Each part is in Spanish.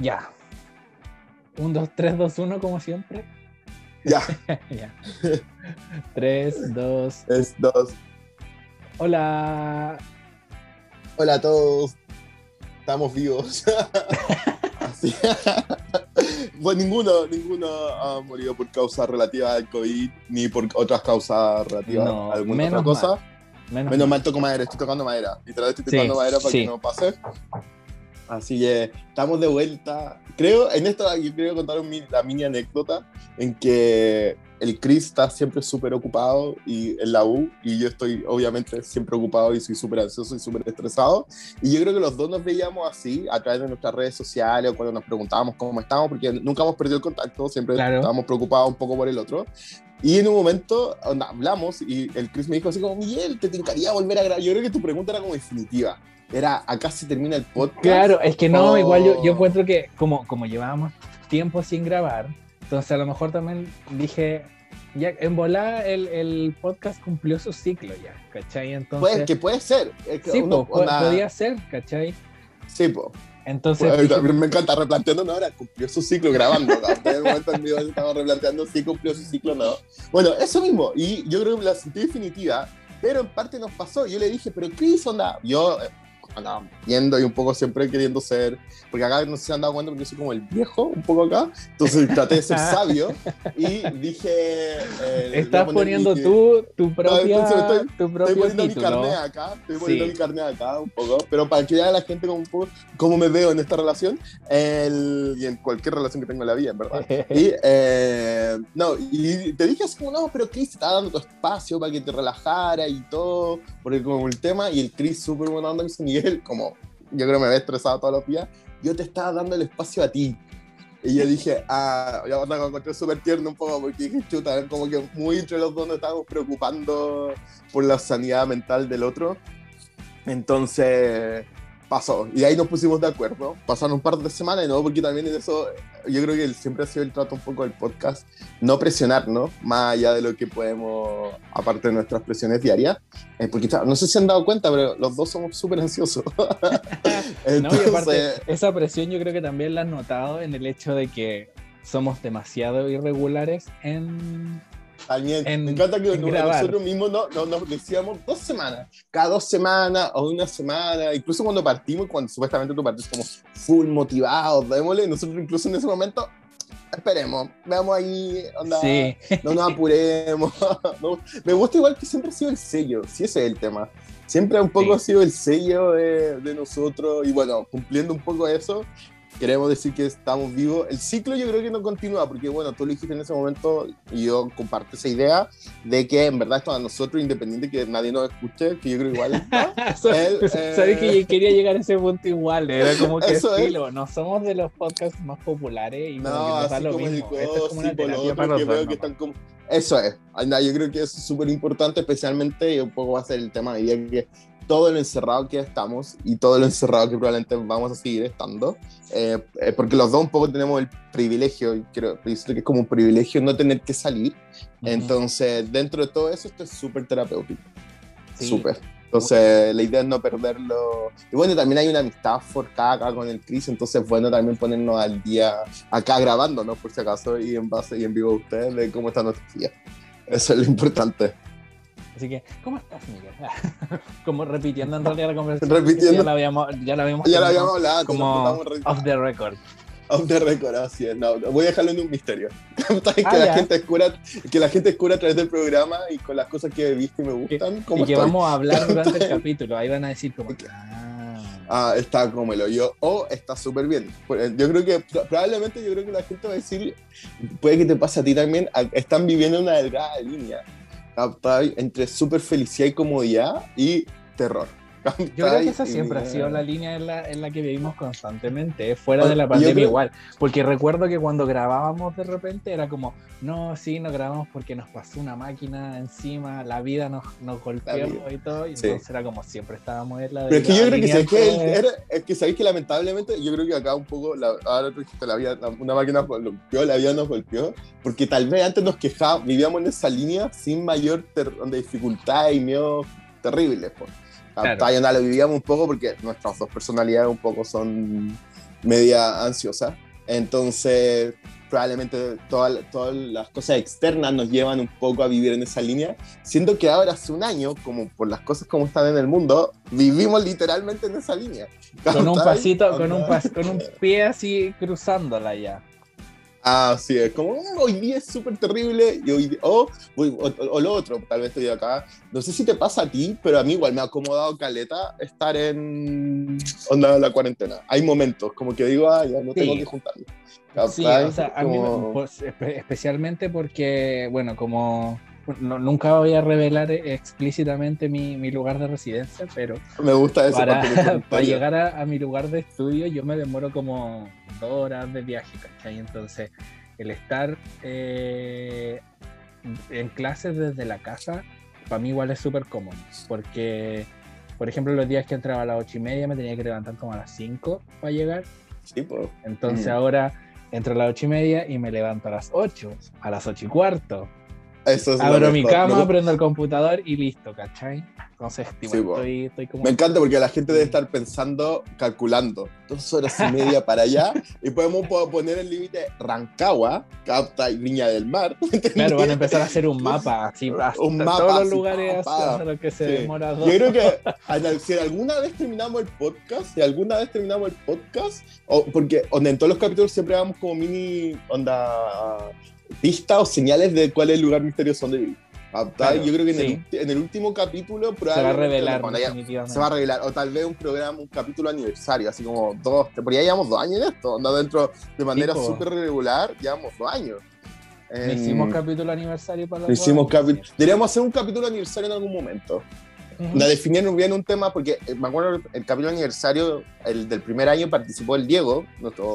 Ya. Un, dos, tres, dos, uno, como siempre. Ya. ya. Tres, dos. Es dos. Hola. Hola a todos. Estamos vivos. Así. Pues ninguno, ninguno ha morido por causa relativa al COVID, ni por otras causas relativas No, a alguna menos otra cosa. mal. Menos, Menos mal toco madera, estoy tocando madera. Literal estoy Sí, tocando madera para sí. que no pase. Así que estamos de vuelta. Creo, en esto yo quiero contar un la mini anécdota en que el Chris está siempre súper ocupado y en la U y yo estoy obviamente siempre ocupado y soy súper ansioso y súper estresado. Y yo creo que los dos nos veíamos así a través de nuestras redes sociales o cuando nos preguntábamos cómo estábamos, porque nunca hemos perdido el contacto, siempre Claro. estábamos preocupados un poco por el otro. Y en un momento onda, hablamos y el Chris me dijo así como, Miguel, te tincaría volver a grabar. Yo creo que tu pregunta era como definitiva. Era, acá se termina el podcast. Claro, es que no, Oh. igual yo, yo encuentro que como, como llevábamos tiempo sin grabar, entonces a lo mejor también dije, ya en volada el, el podcast cumplió su ciclo ya, ¿cachai? Entonces, Puede, que puede ser. Es que sí, uno- po, onda- podía ser, ¿cachai? Sí, po. Entonces, Pues, dije, me encanta replanteando, no, ahora cumplió su ciclo grabando. ¿no? En el momento en estamos replanteando si cumplió su ciclo no. Bueno, eso mismo. Y yo creo que la sentí definitiva, pero en parte nos pasó. Yo le dije, pero Chris, onda. Yo andaba viendo y un poco siempre queriendo ser, porque acá no sé si se han dado cuenta, porque yo soy como el viejo, un poco acá. Entonces traté de ser sabio y dije. eh, estás poniendo mi- tú tu propia, entonces estoy- tu Estoy propio poniendo mi título. carnet acá, estoy poniendo Sí. mi carnet acá un poco, pero para que vea la gente como un poco cómo me veo en esta relación el- y en cualquier relación que tengo en la vida, en verdad. Y, eh, no, y te dije así como, no, pero Chris te estaba dando tu espacio para que te relajara y todo, porque como el tema, y el Chris súper buena onda, dice, Miguel, como yo creo que me había estresado todos los días, yo te estaba dando el espacio a ti. Y yo dije, ah, ya me encontré súper tierno un poco, porque dije, chuta, como que muy entre los dos nos estábamos preocupando por la sanidad mental del otro. Entonces pasó, y ahí nos pusimos de acuerdo. Pasaron un par de semanas, y no, porque también en eso, yo creo que siempre ha sido el trato un poco del podcast, no presionarnos, más allá de lo que podemos, aparte de nuestras presiones diarias. Eh, porque no sé si han dado cuenta, pero los dos somos súper ansiosos. No, y aparte, esa presión yo creo que también la has notado en el hecho de que somos demasiado irregulares en... También, en- me encanta que nosotros mismos no, no- nos decíamos dos semanas, cada dos semanas o una semana, incluso cuando partimos, cuando supuestamente tú partís como full motivados, démosle, nosotros incluso en ese momento, esperemos, veamos ahí, onda, Sí, no nos apuremos. no, me gusta igual que siempre ha sido el sello, si ese es el tema. Siempre un poco Sí. ha sido el sello de, de nosotros y bueno, cumpliendo un poco eso, queremos decir que estamos vivos. El ciclo yo creo que no continúa porque bueno, tú lo dijiste en ese momento y yo comparto esa idea de que en verdad esto a nosotros, independiente que nadie nos escuche, que yo creo igual está. El, eh, sabes que yo quería llegar a ese punto igual, era como que Eso es. estilo, no somos de los podcasts más populares y como que No, nos da lo mismo. Esto es como una terapia otro para que veo que están como... Eso es. Yo creo que es súper importante, especialmente, y un poco va a ser el tema de día que todo lo encerrado que estamos y todo lo encerrado que probablemente vamos a seguir estando, eh, eh, porque los dos un poco tenemos el privilegio, y creo que es como un privilegio no tener que salir, Ujú. entonces dentro de todo eso esto es súper terapéutico, Sí. súper. Entonces, la idea es no perderlo. Y bueno, también hay una amistad forjada acá con el Chris, entonces, bueno, también ponernos al día acá grabando, ¿no? Por si acaso, y en base y en vivo a ustedes de cómo está nuestra día. Eso es lo importante. Así que, ¿cómo estás, Miguel? como repitiendo en realidad la conversación. Repitiendo. Ya la habíamos, ya la habíamos Ya tenido habíamos hablado, como off the record. off the record, así es. No, voy a dejarlo en un misterio. que, Ah, la ya. gente descubra, que la gente descubra a través del programa y con las cosas que he visto y me gustan. ¿cómo Y que estoy? vamos a hablar durante el capítulo. Ahí van a decir como, ah, Ah, está como el hoyo. O está súper bien. Pues, Yo creo que pro- probablemente yo creo que la gente va a decir, puede que te pase a ti también, están viviendo una delgada línea. Entre súper felicidad y comodidad y terror. Yo creo que esa siempre ha sido la línea en la, en la que vivimos constantemente, eh, fuera de la pandemia creo- igual. Porque recuerdo que cuando grabábamos de repente era como, no, sí, no grabamos porque nos pasó una máquina encima, la vida nos, nos golpeó vida. y todo, y Sí. entonces era como siempre estábamos en la Pero es que yo creo que, línea ¿sabes qué? entre- Era- es que sabéis que lamentablemente yo creo que acá un poco, la, ahora tú la vida, una máquina nos golpeó, la vida nos golpeó, porque tal vez antes nos quejábamos, vivíamos en esa línea sin mayor ter- de dificultad y miedo terribles. Pues. Claro. Claro. lo vivíamos un poco porque nuestras dos personalidades un poco son media ansiosa. Entonces, probablemente todas, todas las cosas externas nos llevan un poco a vivir en esa línea. Siento que ahora hace un año, como por las cosas como están en el mundo, vivimos literalmente en esa línea. Con un pasito, con un, con un pie así cruzándola ya. Así es, como mm, hoy día es súper terrible y hoy, o, o, lo otro, tal vez estoy acá, no sé si te pasa a ti, pero a mí igual me ha acomodado caleta estar en onda la cuarentena. Hay momentos como que digo, ah, ya no tengo que juntarme. Sí, o sea, a mí especialmente porque, bueno, como nunca voy a revelar explícitamente mi, mi, lugar de residencia, pero me gusta eso para, para llegar a, a, mi lugar de estudio yo me demoro como dos horas de viaje, ¿cachai? Entonces, el estar eh, en clases desde la casa, para mí igual es súper cómodo, porque, por ejemplo, los días que entraba a las ocho y media me tenía que levantar como a las 5 para llegar. Sí, pues. Entonces mm. ahora entro a las ocho y media y me levanto a las 8, a las ocho y cuarto. Abro mi cama, prendo el computador y listo, ¿cachai? Entonces, estoy, estoy como... Me encanta porque la gente debe estar pensando, calculando, dos horas y media para allá, y podemos poner el límite Rancagua, Capta y Viña del Mar. Claro, van a empezar a hacer un mapa, así, un mapa, todos los lugares hasta lo que se demora dos. Yo creo que si alguna vez terminamos el podcast, si alguna vez terminamos el podcast, o, porque en todos los capítulos siempre damos como mini onda pistas o señales de cuál es el lugar misterioso donde vivir. yo creo que en, el, último capítulo probablemente se va a revelar. se va a revelar. O tal vez un programa, un capítulo aniversario, así como dos. Porque ya llevamos dos años en esto. Dentro de manera súper regular, llevamos dos años. hicimos capítulo aniversario para la hicimos Deberíamos hacer un capítulo aniversario en algún momento. La definieron bien un tema porque eh, me acuerdo el capítulo aniversario, el del primer año participó el Diego, nuestro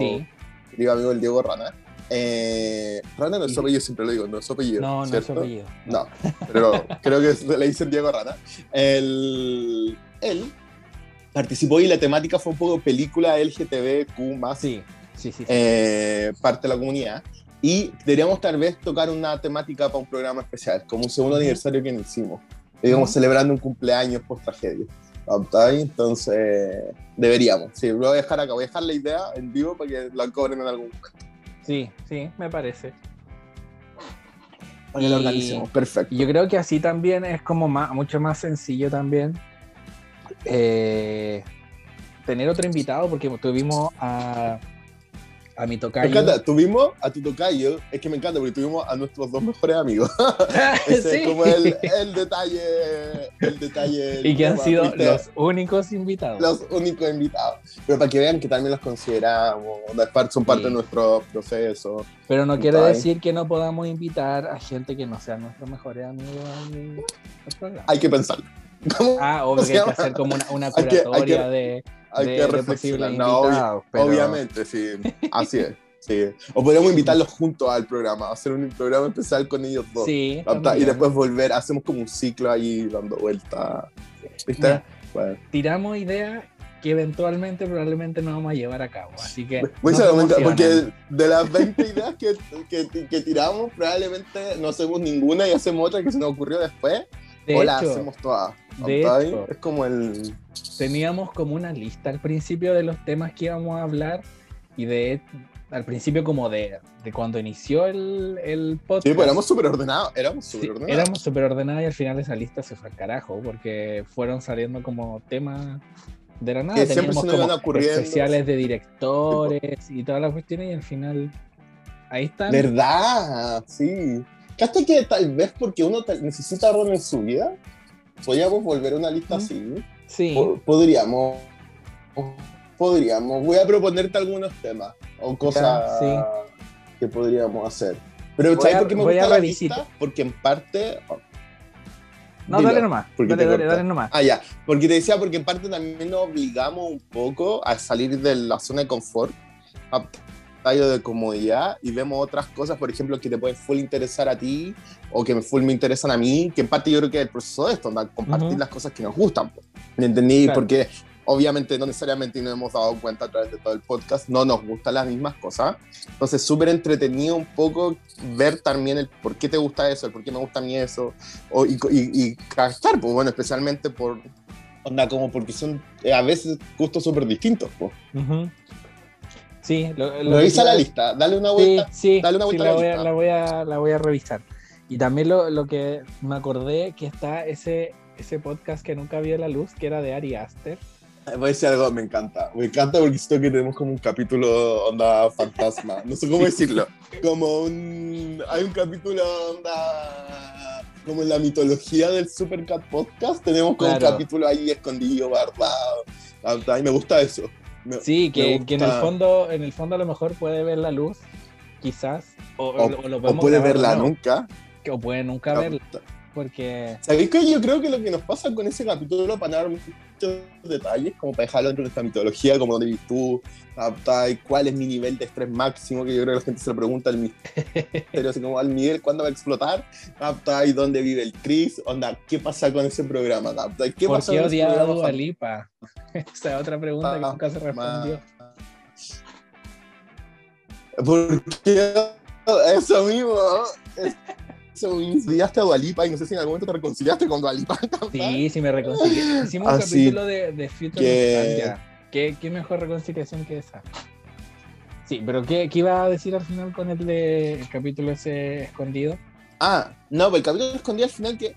querido amigo el Diego Rana. Eh, Rana no es su apellido, siempre lo digo, no es su apellido. No, no es su apellido. No, pero creo que le dicen Diego Rana. él participó y la temática fue un poco película LGTBQ más. Sí, sí, sí. Eh, parte de la comunidad. Y deberíamos tal vez tocar una temática para un programa especial, como un segundo aniversario que hicimos. Digamos, celebrando un cumpleaños post tragedia. Entonces, deberíamos. Sí, lo voy a dejar acá. Voy a dejar la idea en vivo para que la cobren en algún momento. Sí, sí, me parece. Lo organizamos, perfecto. Yo creo que así también es como más, mucho más sencillo también eh, tener otro invitado, porque tuvimos a a mi tocayo. Me encanta, tuvimos a tu tocayo, es que me encanta porque tuvimos a nuestros dos mejores amigos. Ese es como el, el, detalle, el detalle. Y que han sido los únicos invitados. Los únicos invitados. Pero para que vean que también los consideramos, son parte de nuestro proceso. Pero no quiere decir que no podamos invitar a gente que no sea nuestros mejores amigos al programa. Hay que pensarlo. Ah, obvio que hay que hacer como una, una curatoria de hay que reflexionar. No, Obviamente, sí, así es. Sí. O podríamos invitarlos juntos al programa, hacer un programa especial con ellos dos. Sí, y después volver, hacemos como un ciclo ahí dando vuelta. ¿Viste? Bueno. Tiramos ideas que eventualmente probablemente no vamos a llevar a cabo. Así que. Muy seguramente, porque de las 20 ideas que, que, que, tiramos, probablemente no hacemos ninguna y hacemos otra que se nos ocurrió después. O la hacemos todas. De hecho, es como el teníamos como una lista al principio de los temas que íbamos a hablar y de al principio como de, de cuando inició el, el podcast. Sí, pues éramos súper ordenados, éramos súper ordenados. éramos súper ordenados y al final esa lista se fue al carajo porque fueron saliendo como temas de la nada. Que Teníamos siempre se como especiales de directores y todas las cuestiones y al final ahí están. ¿Verdad? Sí. ¿Hasta que tal vez porque uno necesita orden en su vida? Podríamos volver a una lista así. Sí. podríamos. Podríamos. Voy a proponerte algunos temas o cosas que podríamos hacer. Pero ¿sabes por qué me gusta la lista? Porque en parte. no, dale nomás. Dale, dale, dale, nomás. Ah, ya. Porque te decía, porque en parte también nos obligamos un poco a salir de la zona de confort, a tallo de comodidad, y vemos otras cosas, por ejemplo, que te pueden full interesar a ti, o que me full me interesan a mí, que en parte yo creo que es el proceso de esto, compartir las cosas que nos gustan. ¿Me entendí? Porque obviamente no necesariamente nos hemos dado cuenta a través de todo el podcast, no nos gustan las mismas cosas. Entonces, súper entretenido un poco ver también el por qué te gusta eso, el por qué me gusta a mí eso, o, y, y, gastar, pues bueno, especialmente por, onda, como porque son eh, a veces gustos súper distintos, pues. Sí, lo, lo Revisa la lista, dale una vuelta. Sí, sí, dale una vuelta la, voy a, la, voy a, la voy a revisar. Y también lo, lo, que me acordé que está ese, ese podcast que nunca vio la luz, que era de Ari Aster. Voy a decir algo, me encanta. Me encanta porque siento que tenemos como un capítulo onda fantasma. No sé cómo decirlo. Como un. Hay un capítulo onda. Como en la mitología del Supercat Podcast, tenemos como un capítulo ahí escondido, guardado. Y me gusta eso. Sí, que, que, en el fondo, en el fondo a lo mejor puede ver la luz, quizás. O, o, puede verla nunca. o puede nunca verla. Porque. ¿Sabéis que yo creo que lo que nos pasa con ese capítulo, para dar muchos detalles, como para dejarlo dentro de esta mitología, como dónde vives tú, cuál es mi nivel de estrés máximo, que yo creo que la gente se lo pregunta al misterio, así como al Miguel, ¿cuándo va a explotar? ¿Y dónde vive el Chris? Onda, ¿qué pasa con ese programa? ¿Qué ¿Por qué odiado a Lipa? Esa es otra pregunta que nunca se respondió. ¿Por qué? Eso mismo odiaste a Dualipa y no sé si en algún momento te reconciliaste con Dualipa. Sí, sí me reconcilié. Hicimos un capítulo de, de Future que... ¿Qué, ¿Qué, mejor reconciliación que esa? Sí, pero ¿qué, ¿qué, iba a decir al final con el, de, el capítulo ese escondido? Ah, no, pero el capítulo escondido al final que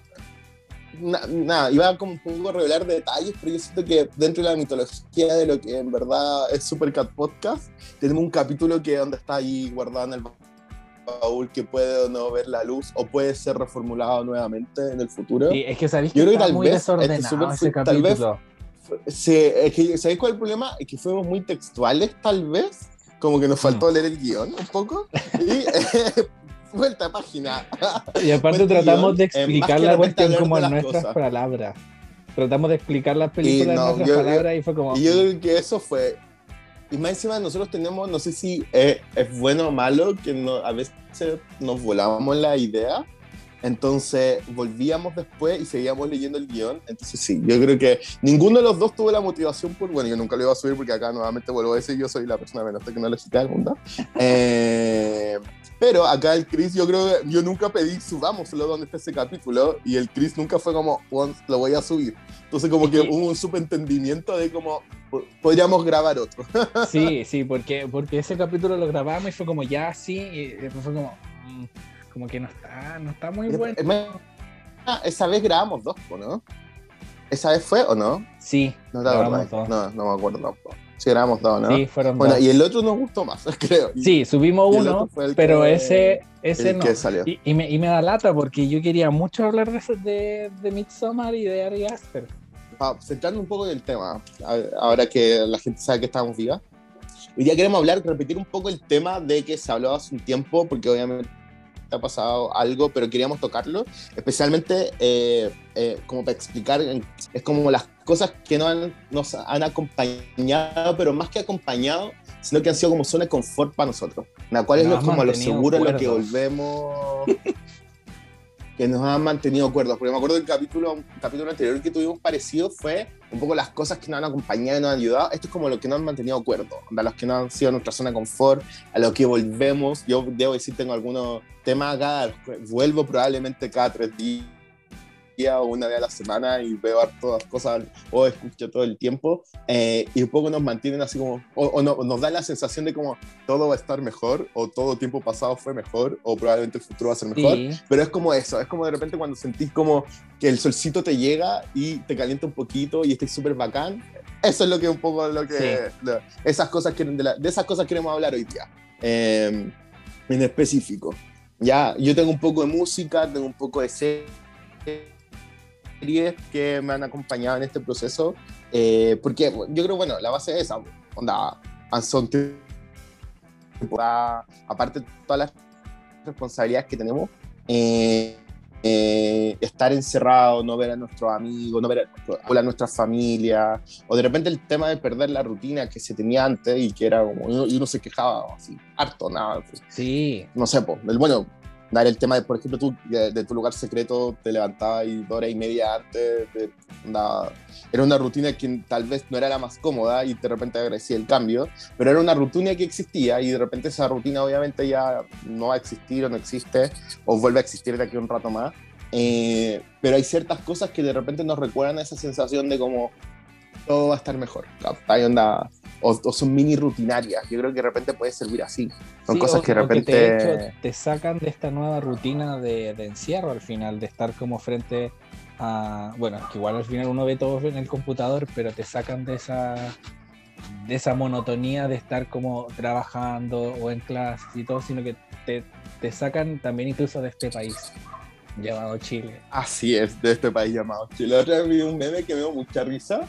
nada, iba como un poco a revelar detalles, pero yo siento que dentro de la mitología de lo que en verdad es Supercat Podcast, tenemos un capítulo que donde está ahí guardado en el baúl que puede o no ver la luz o puede ser reformulado nuevamente en el futuro. Sí, es que sabéis que, está muy este desordenado ese capítulo. sí, es que, ¿sabéis cuál es el problema? Es que fuimos muy textuales, tal vez, como que nos faltó mm. leer el guion un poco, y eh, vuelta a página. Y aparte tratamos de explicar la cuestión como en nuestras palabras. Tratamos de explicar las películas en nuestras palabras y fue como... Y yo creo que eso fue y más encima nosotros tenemos, no sé si es, bueno o malo, que no, a veces nos volábamos la idea, entonces volvíamos después y seguíamos leyendo el guion. Entonces sí, yo creo que ninguno de los dos tuvo la motivación por, bueno, yo nunca lo iba a subir porque acá nuevamente vuelvo a decir, yo soy la persona menos tecnológica del mundo. Eh, pero acá el Chris, yo creo que yo nunca pedí, subámoslo donde está ese capítulo, y el Chris nunca fue como, lo voy a subir. Entonces como que hubo un subentendimiento de como, podríamos grabar otro. Sí, sí, porque, porque ese capítulo lo grabamos y fue como ya así, y después fue como, mm, como que no está, no está muy bueno. Esa vez grabamos dos, ¿no? ¿Esa vez fue o no? Sí. No, grabamos dos. no, no me acuerdo. Sí, éramos dos, ¿no? Sí, fueron bueno, y el otro nos gustó más, creo. Sí, subimos uno, pero ese, ese no. Y, me, y, me, da lata porque yo quería mucho hablar de, de, de Midsommar y de Ari Aster. Ah, centrando un poco en el tema, ahora que la gente sabe que estamos vivas, hoy día queremos hablar, repetir un poco el tema de que se habló hace un tiempo, porque obviamente ha pasado algo, pero queríamos tocarlo, especialmente eh, eh, como para explicar, es como las cosas que no nos han acompañado, pero más que acompañado, sino que han sido como zona de confort para nosotros, la cual es lo, como lo seguro en lo que volvemos que nos han mantenido cuerdos. Porque me acuerdo del capítulo, capítulo anterior que tuvimos parecido fue un poco las cosas que nos han acompañado y nos han ayudado. Esto es como lo que nos han mantenido cuerdos, a los que no han sido nuestra zona de confort, a lo que volvemos. Yo debo decir, tengo algunos temas acá, vuelvo probablemente cada tres días o una vez a la semana y veo todas cosas o escucho todo el tiempo eh, y un poco nos mantienen así como, o, no, nos da la sensación de como todo va a estar mejor o todo tiempo pasado fue mejor o probablemente el futuro va a ser mejor, pero es como eso, es como de repente cuando sentís como que el solcito te llega y te calienta un poquito y estás súper bacán, eso es lo que un poco lo que, esas cosas que, de, esas cosas queremos hablar hoy día, em, en específico. Ya, yo tengo un poco de música, tengo un poco de serie series que me han acompañado en este proceso, eh, porque yo creo, bueno, la base es esa, onda, son aparte de todas las responsabilidades que tenemos, eh, eh, estar encerrado, no ver a nuestros amigos, no ver a, nuestra familia, o de repente el tema de perder la rutina que se tenía antes y que era como, y uno se quejaba así, harto, nada. Pues. sí. No sé, pues, el, bueno, dar el tema de, por ejemplo, tú de, tu lugar secreto te levantabas y dos horas y media antes, de, era una rutina que tal vez no era la más cómoda y de repente agradecía el cambio, pero era una rutina que existía y de repente esa rutina obviamente ya no va a existir o no existe o vuelve a existir de aquí a un rato más. Eh, pero hay ciertas cosas que de repente nos recuerdan esa sensación de como todo va a estar mejor. Onda, o, son mini rutinarias. Yo creo que de repente puede servir así. Son cosas que de repente... te, te, sacan de esta nueva rutina de, de, encierro al final, de estar como frente a... Bueno, que igual al final uno ve todo en el computador, pero te sacan de esa de esa monotonía de estar como trabajando o en clases y todo, sino que te, te sacan también incluso de este país llamado Chile. Así es, de este país llamado Chile. Otra vez vi un meme que me dio mucha risa,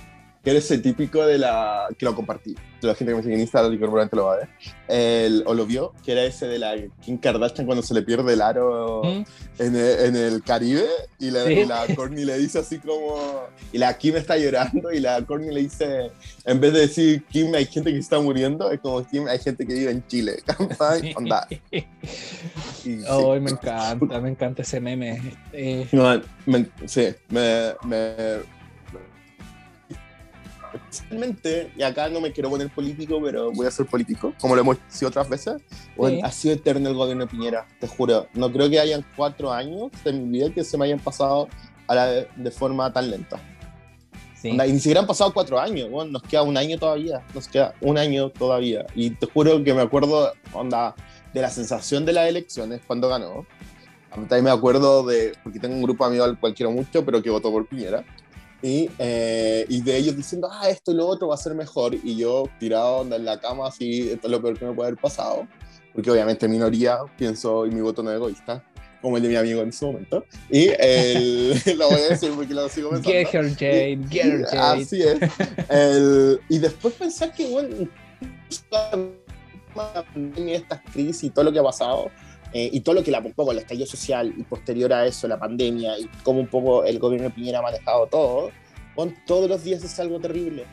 que eres el típico de la... que lo compartí, la gente que me sigue en Instagram probablemente lo va a ver, el, o lo vio, que era ese de la Kim Kardashian cuando se le pierde el aro ¿Mm? en, el, en, el, Caribe y, la, ¿Sí? la Courtney le dice así como... Y la Kim está llorando y la Courtney le dice, en vez de decir Kim hay gente que está muriendo, es como Kim hay gente que vive en Chile. Sí. Onda. Y, oh, sí. me encanta, me encanta ese meme. Eh... No, me, sí, me, me especialmente, y acá no me quiero poner político, pero voy a ser político, como lo hemos sido otras veces, sí. ha sido eterno el gobierno de Piñera, te juro. No creo que hayan cuatro años de mi vida que se me hayan pasado a la de, de forma tan lenta. Sí. Onda, y ni siquiera han pasado cuatro años, bueno, nos queda un año todavía, nos queda un año todavía. Y te juro que me acuerdo, onda, de la sensación de las elecciones cuando ganó. También me acuerdo de, porque tengo un grupo de amigos al cual quiero mucho, pero que votó por Piñera y, eh, y, de ellos diciendo, ah, esto y lo otro va a ser mejor, y yo tirado en la cama, así, esto es lo peor que me puede haber pasado, porque obviamente minoría, pienso, y mi voto no es egoísta, como el de mi amigo en ese momento, y el, lo voy a decir porque lo sigo pensando. Get her, Jade, get her, Jade. Así es. El, y después pensar que, bueno, estas crisis y todo lo que ha pasado, eh, y todo lo que la un poco el estallido social y posterior a eso la pandemia y cómo un poco el gobierno de Piñera ha manejado todo, con todos los días es algo terrible.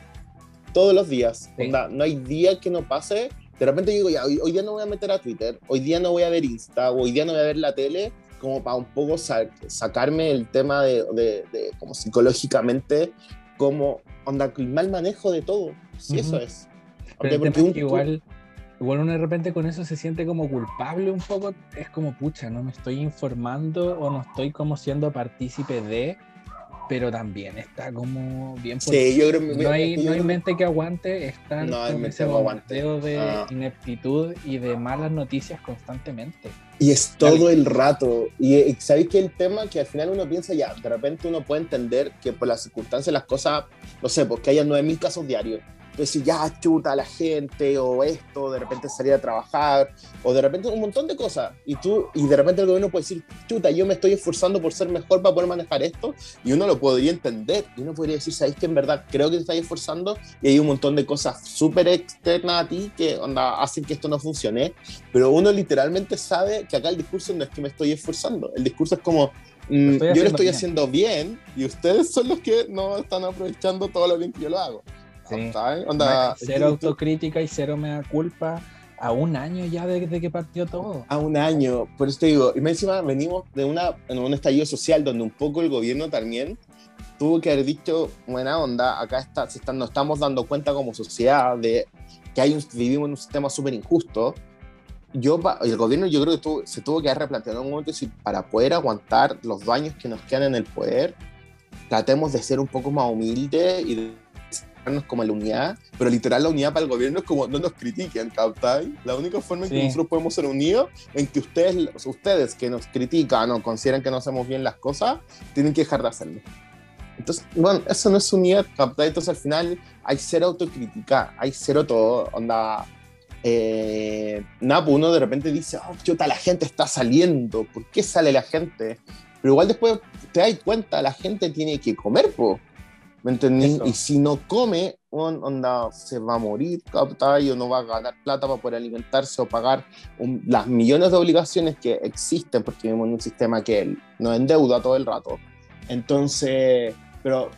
Todos los días. Sí. Onda, no hay día que no pase. De repente digo, ya, hoy, hoy, día no voy a meter a Twitter, hoy día no voy a ver Insta, hoy día no voy a ver la tele, como para un poco sa sacarme el tema de, de, de, como psicológicamente, como, onda, el mal manejo de todo. Sí, uh -huh. eso es. Pero porque un, igual igual uno de repente con eso se siente como culpable un poco, es como, pucha, no me estoy informando o no estoy como siendo partícipe de, pero también está como bien por sí, yo creo que no hay, no hay mente que aguante estar no ese bombardeo de ah. ineptitud y de malas noticias constantemente. Y es todo el rato. Y sabéis que el tema que al final uno piensa ya, de repente uno puede entender que por las circunstancias las cosas, no sé, porque haya 9.000 casos diarios decir, ya chuta a la gente, o esto, de repente salir a trabajar, o de repente un montón de cosas. Y tú, y de repente el gobierno puede decir, chuta, yo me estoy esforzando por ser mejor para poder manejar esto, y uno lo podría entender. Y uno podría decir, ¿sabéis que en verdad creo que te estás esforzando? Y hay un montón de cosas súper externas a ti que onda, hacen que esto no funcione. Pero uno literalmente sabe que acá el discurso no es que me estoy esforzando. El discurso es como, Mm, yo lo estoy bien. haciendo bien y ustedes son los que no están aprovechando todo lo bien que yo lo hago. Sí. Onda, cero autocrítica y cero me da culpa a un año ya de, de, que partió todo. A un año, por eso te digo, y encima venimos de una, en un estallido social donde un poco el gobierno también tuvo que haber dicho, buena onda, acá está, se están, nos estamos dando cuenta como sociedad de que hay un, vivimos en un sistema súper injusto. Yo, el gobierno yo creo que tuvo, se tuvo que haber replanteado un momento si para poder aguantar los daños que nos quedan en el poder, tratemos de ser un poco más humildes y de como la unidad, pero literal la unidad para el gobierno es como no nos critiquen, ¿captai? La única forma en que sí. nosotros podemos ser unidos, en que ustedes, ustedes que nos critican o consideran que no hacemos bien las cosas, tienen que dejar de hacerlo. Entonces, bueno, eso no es unidad, ¿captai? Entonces al final hay cero autocrítica, hay cero todo, onda... Eh, Napo, uno de repente dice, oh, chuta, la gente está saliendo, ¿por qué sale la gente? Pero igual después te das cuenta, la gente tiene que comer, po. ¿Me entendí? Y si no come, on, onda, se va a morir, ¿captai? O no va a ganar plata para poder alimentarse o pagar un, las millones de obligaciones que existen, porque vivimos en un sistema que nos endeuda todo el rato. Entonces, pero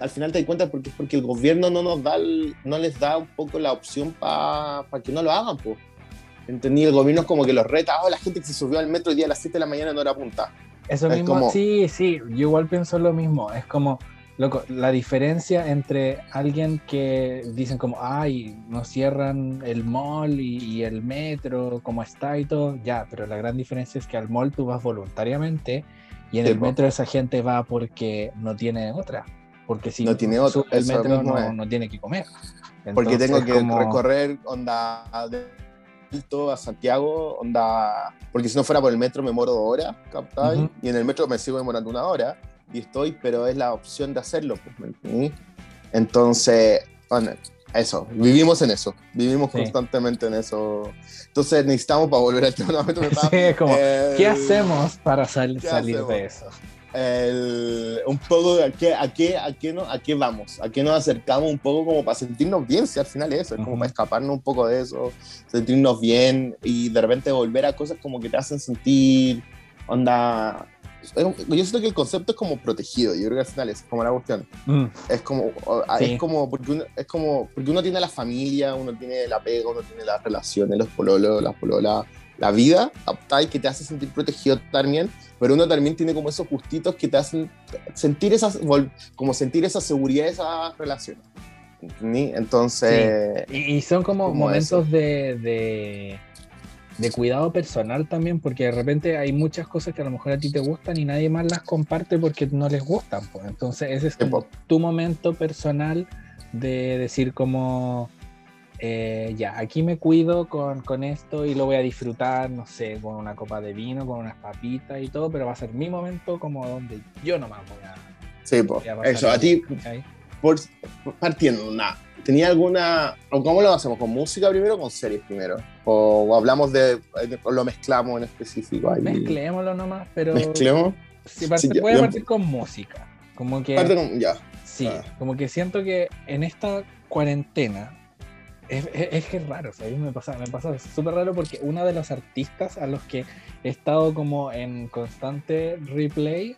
al final te das cuenta porque es porque el gobierno no nos da, el, no les da un poco la opción para pa que no lo hagan, pues. ¿Entendí? El gobierno es como que los reta, oh, la gente que se subió al metro el día a las 7 de la mañana no era punta. Eso es mismo, como... sí, sí, yo igual pienso lo mismo. Es como, Loco, la diferencia entre alguien que dicen como, ay, nos cierran el mall y, y, el metro, como está y todo, ya, pero la gran diferencia es que al mall tú vas voluntariamente y en sí, el metro esa gente va porque no tiene otra, porque si no tiene otra, el metro no, no, tiene que comer. porque tengo Entonces, que como- recorrer onda de Alto a Santiago, onda, porque si no fuera por el metro me demoro dos horas, ¿captai? Ujú. Y en el metro me sigo demorando una hora y estoy, pero es la opción de hacerlo, pues. Entonces, bueno, eso, vivimos en eso, vivimos Sí. constantemente en eso. Entonces necesitamos para volver al tema Sí, es como, el- ¿qué hacemos para sal- ¿qué salir hacemos? de eso? el- un poco de a qué, a, qué, a, qué no, a qué vamos, a qué nos acercamos un poco como para sentirnos bien, si al final es eso, es como Ujú. para escaparnos un poco de eso, sentirnos bien y de repente volver a cosas como que te hacen sentir, onda... Yo siento que el concepto es como protegido, yo creo que al final es como la cuestión. Mm, Es como, Sí. es como, porque uno, es como, porque uno tiene la familia, uno tiene la pega, uno tiene las relaciones, los pololos, las pololas, la vida, ¿captai? que te hace sentir protegido también, pero uno también tiene como esos gustitos que te hacen sentir esas, como sentir esa seguridad de esas relaciones. Entonces, Y, y son como, Como momentos de, de, de cuidado personal también, porque de repente hay muchas cosas que a lo mejor a ti te gustan y nadie más las comparte porque no les gustan. Pues. Entonces ese es como tu momento personal de decir como, eh, ya, aquí me cuido con, con esto y lo voy a disfrutar, no sé, con una copa de vino, con unas papitas y todo, pero va a ser mi momento como donde yo nomás voy a... sí, pasar eso, a ti, por, partiendo, nada. ¿Tenía alguna, o cómo lo hacemos? ¿Con música primero o con series primero? ¿O, o hablamos de, o lo mezclamos en específico? Ahí? Mezclémoslo nomás, pero... ¿Mezclemos? Sí, parte- Sí, ya- puede ya- partir con música. Como que, Parte con- ya. sí, ah. como que siento que en esta cuarentena es, es- es que es raro, ¿sabes? Me pasa, me pasa súper raro porque uno de los artistas a los que he estado como en constante replay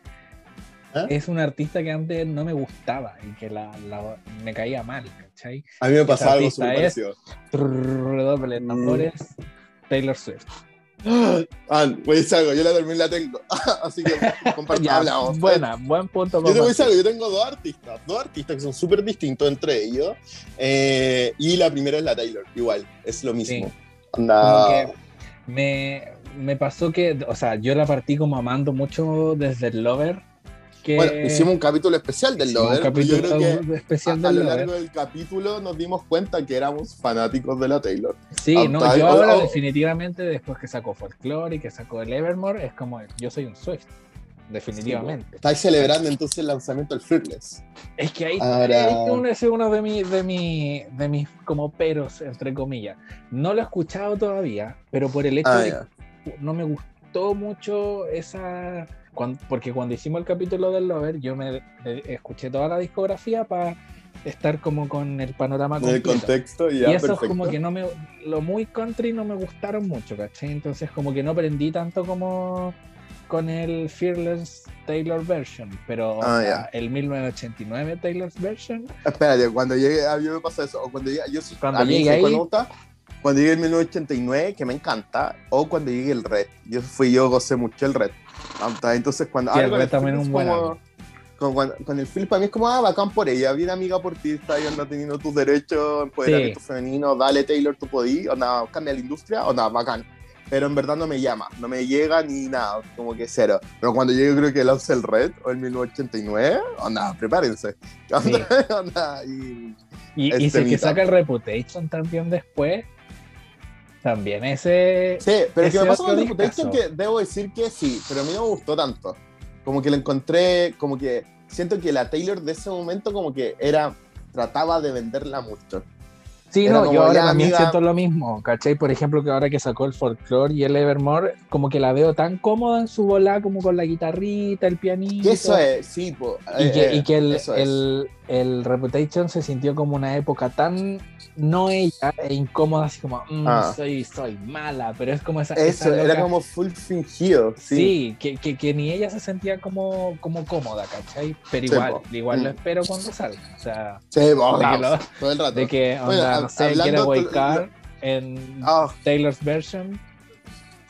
¿Ah? es un artista que antes no me gustaba y que la, la- me caía mal, ¿cachai? A mí me pasa algo súper parecido. Redoble de Mm. tambores, Taylor Swift. Ah, voy a decir algo, yo la también la tengo. Así que compartamos. Buena, buen punto. Yo te voy a decir algo, yo tengo dos artistas, dos artistas que son súper distintos entre ellos. eh, y la primera es la Taylor, igual, es lo mismo. Sí. Me, me pasó que, o sea, yo la partí como amando mucho desde el Lover. Que Bueno, hicimos un capítulo especial del hicimos un Lover, pero yo capítulo creo que a, especial a lo largo del capítulo nos dimos cuenta que éramos fanáticos de la Taylor. Sí, no, yo ahora o- definitivamente después que sacó Folklore y que sacó el Evermore, es como, yo soy un Swift, definitivamente. Estáis celebrando entonces el lanzamiento del Fearless. Es que ahí Ahora- es uno, es uno de, mi, de, mi, de mis como peros, entre comillas. No lo he escuchado todavía, pero por el hecho Ah, de que no me gustó mucho esa... cuan- porque cuando hicimos el capítulo del Lover, yo me me escuché toda la discografía para estar como con el panorama En el completo. contexto, y Y ya, eso perfecto. es como que no me. Lo muy country no me gustaron mucho, ¿cachai? Entonces, como que no aprendí tanto como con el Fearless Taylor version. Pero o Ah, sea, el 1989 Taylor's version. Espérate, cuando llegue, a mí me pasa eso, o cuando llegue, yo Cuando a mí, llegue ¿sabes ahí-? Cuando llegue el 1989, que me encanta, o cuando llegue el Red. Yo fui, yo gocé mucho el Red. Ah, Entonces, cuando Sí, el algo Red del también film es un buen como- con, con el film para mí es como, ah, bacán por ella, bien amiga por ti, está ahí, anda teniendo tus derechos, empoderamiento femenino, dale Taylor, tú podí, o nada, cambia la industria, o nada, bacán. Pero en verdad no me llama, no me llega ni nada, como que cero. Pero cuando llegue creo que el Red o el 1989, o nada, prepárense. Onda, y, Y, y Este si es que saca el Reputation también después. También ese. Sí, pero que Ese me pasa con Reputation que debo decir que sí, pero a mí no me gustó tanto. Como que lo encontré, como que siento que la Taylor de ese momento como que era, trataba de venderla mucho. Sí, Era no, yo ahora también amiga. siento lo mismo, ¿cachai? Por ejemplo, que ahora que sacó el folklore y el Evermore, como que la veo tan cómoda en su bola, como con la guitarrita, el pianito. Que eso es, sí, po, Y eh, que, eh, y que el, el Reputation se sintió como una época tan no ella e incómoda, así como, mm, Ah. soy, soy mala, pero es como esa. Eso, esa era como full fingido, sí. Sí, que, que, que ni ella se sentía como, como cómoda, ¿cachai? Pero Sí, igual, po. igual lo Mm. espero cuando salga. O sea, Sí, De que lo- todo el rato. de que, Bueno, onda, hab- no sé, quiere Wake en Ah, Taylor's version,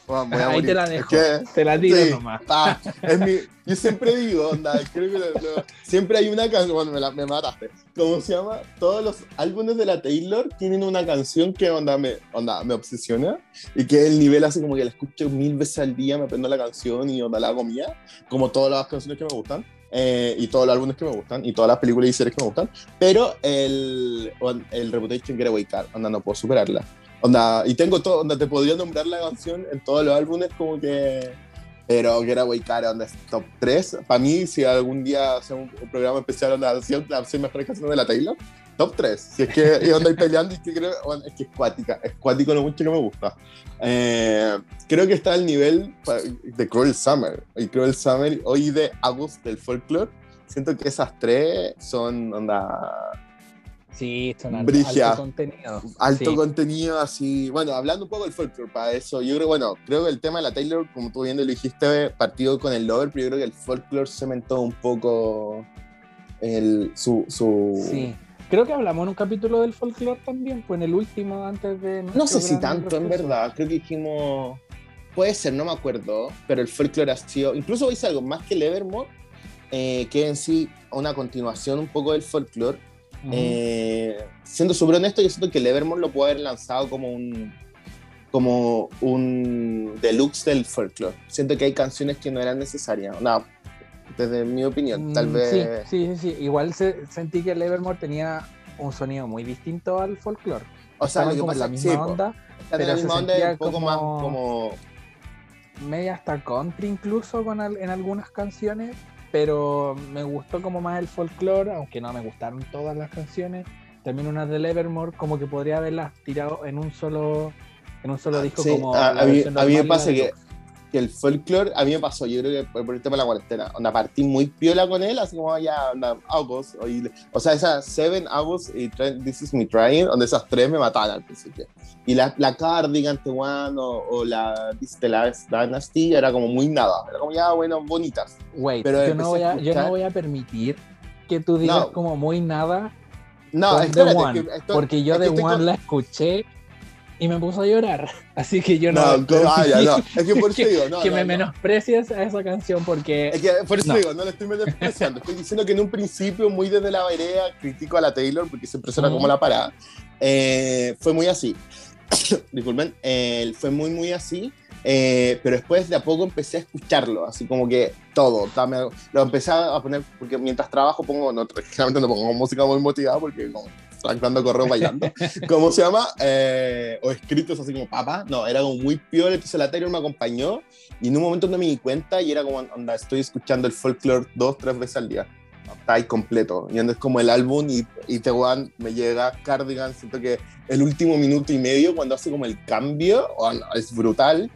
bueno, voy a ahí morir. te la dejo, que- te la tiro sí. nomás. Ah, es mi, yo siempre digo, onda, creo que lo- lo- siempre hay una canción, bueno, me, la- me mataste. ¿Cómo se llama? Todos los álbumes de la Taylor tienen una canción que onda me, onda, me obsesiona y que el nivel así como que la escucho mil veces al día, me aprendo la canción y onda la hago mía, como todas las canciones que me gustan. Eh, y todos los álbumes que me gustan, y todas las películas y series que me gustan, pero el, el Reputation Getaway Car, onda, no puedo superarla. Onda, y tengo todo, onda, te podría nombrar la canción en todos los álbumes como que... Pero Getaway Car, onda, es top 3. Para mí, si algún día hace un, programa especial, onda, las 100 mejores canciones de la Taylor, top 3. Si es que y onda peleando y que creo, es que es cuática, es cuático lo mucho que me gusta. Eh, creo que está al nivel de Cruel Summer. Y Cruel Summer hoy de August del folklore. Siento que esas tres son onda. Sí, son alto, alto contenido. Alto contenido, así. Bueno, hablando un poco del folklore, para eso, yo creo, bueno, creo que el tema de la Taylor, como tú viendo lo dijiste, partido con el Lover, pero yo creo que el folklore cementó un poco el, su, su, sí. Creo que hablamos en un capítulo del folclore también, pues en el último antes de... No sé si tanto, en verdad. Creo que dijimos... Puede ser, no me acuerdo, pero el folclore ha sido... Incluso hice algo más que el Evermore, eh, que en sí una continuación un poco del folclore. Eh, siendo súper honesto, yo siento que el Evermore lo puede haber lanzado como un como un deluxe del folklore. Siento que hay canciones que no eran necesarias. No, desde mi opinión, tal mm, vez. Sí, sí, sí, Igual sentí que el Evermore tenía un sonido muy distinto al folklore. O sea, lo que pasa, la misma onda, pero la misma onda un poco más como media hasta country incluso con en algunas canciones, pero me gustó como más el folklore, aunque no me gustaron todas las canciones. También unas del Evermore, como que podría haberlas tirado en un solo en un solo ah, disco como a, a, mí, a mí me pasa que que el folklore a mí me pasó, yo creo que por, el tema de la cuarentena, onda, partí muy piola con él, así como ya, onda, August, o, sea, esas Seven, August y This Is Me Trying, donde esas tres me mataban al principio. Y la, la Cardigan, The One o, o la The Last Dynasty era como muy nada, era como ya, bueno, bonitas. Wait, Pero yo, no voy a, yo no voy a permitir que tú digas como muy nada no, espérate, One, porque yo de One la escuché y me puso a llorar. Así que yo no. No, ah, no. Es que por eso digo, no. Que me menosprecies a esa canción porque. Es que por eso digo, no la estoy menospreciando. estoy diciendo que en un principio, muy desde la vereda, critico a la Taylor porque siempre suena como la parada. Eh, fue muy así. Disculpen. fue muy, muy así. Eh, pero después de a poco empecé a escucharlo, así como que todo. Lo empecé a poner, porque mientras trabajo pongo, no, generalmente no pongo música muy motivada porque como, cantando correo bailando. ¿Cómo se llama? Eh, o escritos así como papá. No, era como muy peor. Entonces la Taylor me acompañó y en un momento no me di cuenta y era como, onda, estoy escuchando el folklore dos, tres veces al día. Está ahí completo. Y es como el álbum y, y The One me llega Cardigan. Siento que el último minuto y medio, cuando hace como el cambio, es brutal.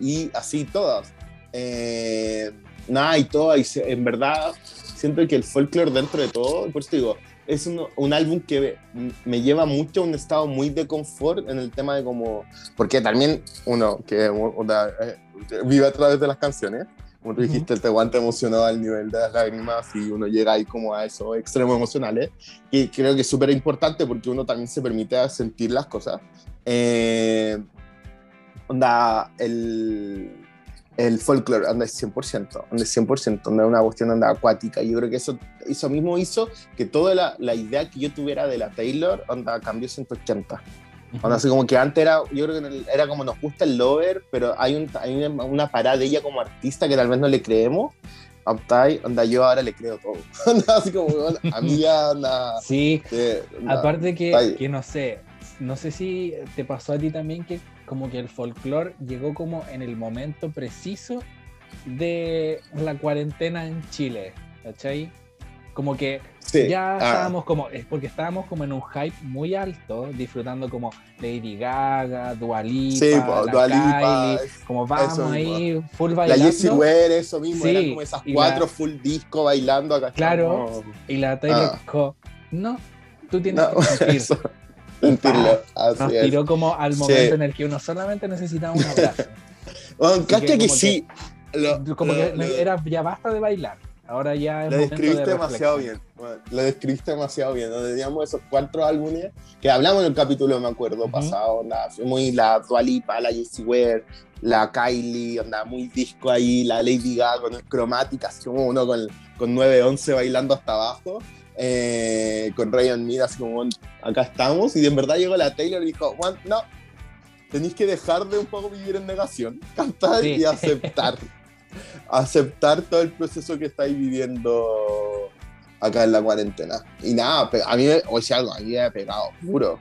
Y así todas. Eh, nada, y todo. Y en verdad, siento que el folklore dentro de todo, por eso digo, es un, un, álbum que me lleva mucho a un estado muy de confort en el tema de como, porque también uno que eh, vive a través de las canciones, como tú dijiste, el te aguanta emocionado al nivel de las lágrimas y uno llega ahí como a esos extremos emocionales, y creo que es súper importante porque uno también se permite sentir las cosas. Eh, onda, el el folclore anda 100%, anda 100%, anda una cuestión anda acuática. Yo creo que eso, eso mismo hizo que toda la, la idea que yo tuviera de la Taylor anda cambió 180. Onda, así como que antes era, yo creo que era como nos gusta el lover, pero hay, un, hay una, parada de ella como artista que tal vez no le creemos. Onda, yo ahora le creo todo. así como, a mí anda. Sí, aparte que, que no sé, no sé si te pasó a ti también que como que el folclore llegó como en el momento preciso de la cuarentena en Chile, ¿cachai? Como que ya ah. estábamos como, es porque estábamos como en un hype muy alto, disfrutando como Lady Gaga, Dua Lipa, sí, la como vamos ahí, full bailando. La Jessie Ware, eso mismo, eran como esas cuatro full disco bailando acá. Claro, y la Taylor ah. no, tú tienes que sentir. sentirlo. Nos tiró como al momento en el que uno solamente necesitaba un abrazo. bueno, que, que, sí. como que era ya basta de bailar. Ahora ya es Lo describiste demasiado bien. lo describiste demasiado bien. Donde teníamos esos cuatro álbumes que hablamos en el capítulo, me acuerdo, pasado. Onda, fue muy la Dualipa, la Jessie Ware, la Kylie, onda, muy disco ahí, la Lady Gaga con el cromática, así como uno con, con 9-11 bailando hasta abajo eh, con Ryan Mead, así como, acá estamos, y en verdad llegó la Taylor y dijo, no, tenéis que dejar de un poco vivir en negación, cantar y aceptar. aceptar todo el proceso que estáis viviendo acá en la cuarentena. Y nada, a mí, o sea, algo, a mí me ha pegado duro,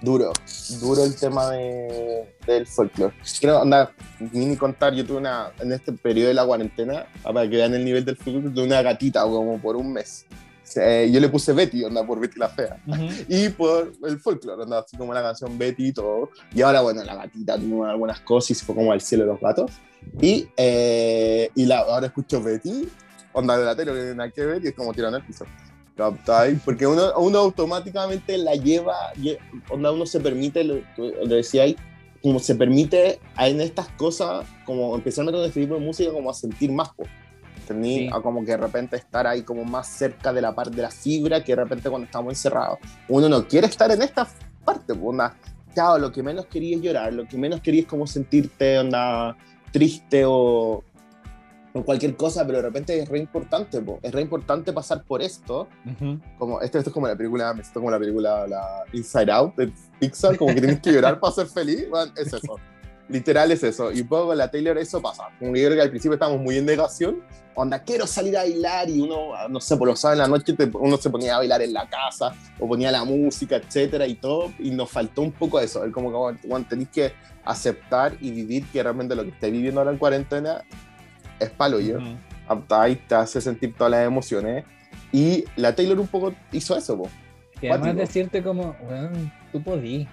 duro, duro el tema de, del folclore. Quiero andar, ni contar, yo tuve una, en este periodo de la cuarentena, para que vean el nivel del folclore, tuve una gatita como por un mes. Yo le puse Betty, onda, por Betty la Fea. Y por el folclore, onda, así como la canción Betty y todo. Y ahora, bueno, la gatita tuvo algunas cosas y se fue como al cielo de los gatos. Y, eh, y la, ahora escucho Betty onda de la tele, no que ver, y es como tirando el piso. Porque uno, uno automáticamente la lleva, onda uno se permite, lo, lo decía ahí, como se permite en estas cosas, como empezando con este tipo de música, como a sentir más, pues. A como que de repente estar ahí como más cerca de la parte de la fibra que de repente cuando estamos encerrados. Uno no quiere estar en esta parte, pues, onda, claro, lo que menos quería es llorar, lo que menos quería es como sentirte, onda, triste o, con cualquier cosa, pero de repente es re importante, es re importante pasar por esto. como, esto, esto es como la película, me siento como la película la Inside Out de Pixar, como que tienes que llorar para ser feliz, es eso. Literal es eso. Y un poco con la Taylor eso pasa. Como que yo creo que al principio estábamos muy en negación. Onda, quiero salir a bailar y uno, no sé, por lo sabe en la noche uno se ponía a bailar en la casa o ponía la música, etcétera y todo. Y nos faltó un poco eso. Es como que bueno, tenéis que aceptar y vivir que realmente lo que estáis viviendo ahora en cuarentena es palo yo. Ahí te hace sentir todas las emociones. Y la Taylor un poco hizo eso, po. Y además decirte como, bueno, tú podí.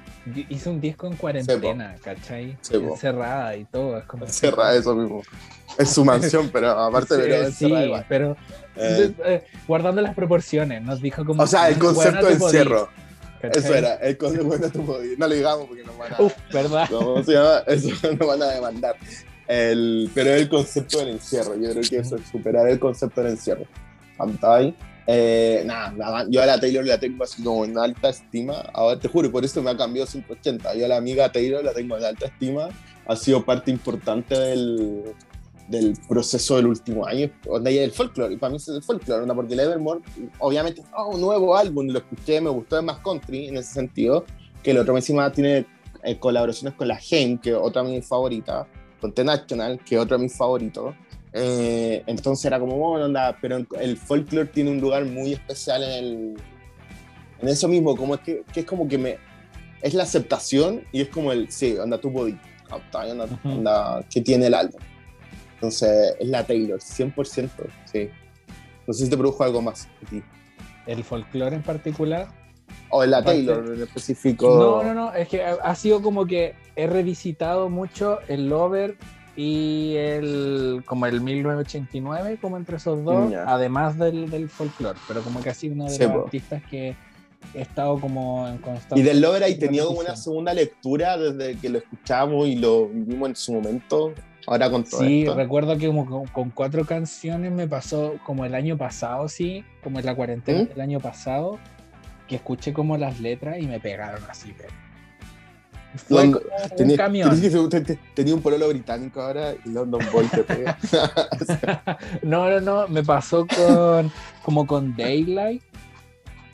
Hice un disco en cuarentena, ¿cachai? Encerrada y todo. Es como Encerrada, eso mismo. Es su mansión, pero aparte de sí, pero eh. Eh, guardando las proporciones, nos dijo como. O sea, el concepto de encierro. Eso era, el concepto de No lo digamos porque nos van a. Uf, ¿verdad? ¿Cómo se llama? Eso nos van a demandar. El, pero el concepto del encierro, yo creo que eso es superar el concepto del encierro. Pantalla. Eh, nada, yo a la Taylor la tengo así como en alta estima. Ahora te juro, por eso me ha cambiado 180. Yo a la amiga Taylor la tengo en alta estima. Ha sido parte importante del, del proceso del último año. Onda, el folclore, y para mí es el folclore, ¿no? porque Evermore, obviamente, oh, un nuevo álbum, lo escuché, me gustó, es más country en ese sentido. Que el otro encima tiene eh, colaboraciones con la Gen, que otra de mis favoritas con The National, que es otro de mis favoritos. Eh, entonces era como, bueno, onda, pero el folklore tiene un lugar muy especial en, el, en eso mismo, como es que, que, es como que me, es la aceptación y es como el, sí, anda tu body, que tiene el álbum. Entonces es la Taylor, 100%, sí. No sé si te produjo algo más. ¿El folklore en particular? O en la Taylor en específico. No, no, no, es que ha sido como que he revisitado mucho el Lover y el como el 1989, como entre esos dos, además del, del folclore, pero como que ha sido uno de los artistas que he estado como en constante. Y del Lover ahí tenido como una segunda lectura desde que lo escuchamos y lo vimos en su momento. Ahora con todo Sí, recuerdo que como con, cuatro canciones me pasó como el año pasado, sí, como en la cuarentena ¿Mm? del año pasado, que escuché como las letras y me pegaron así, pero tenía, un camión. tenía un pololo británico ahora y London Boy te pega. no, no, no, me pasó con como con Daylight.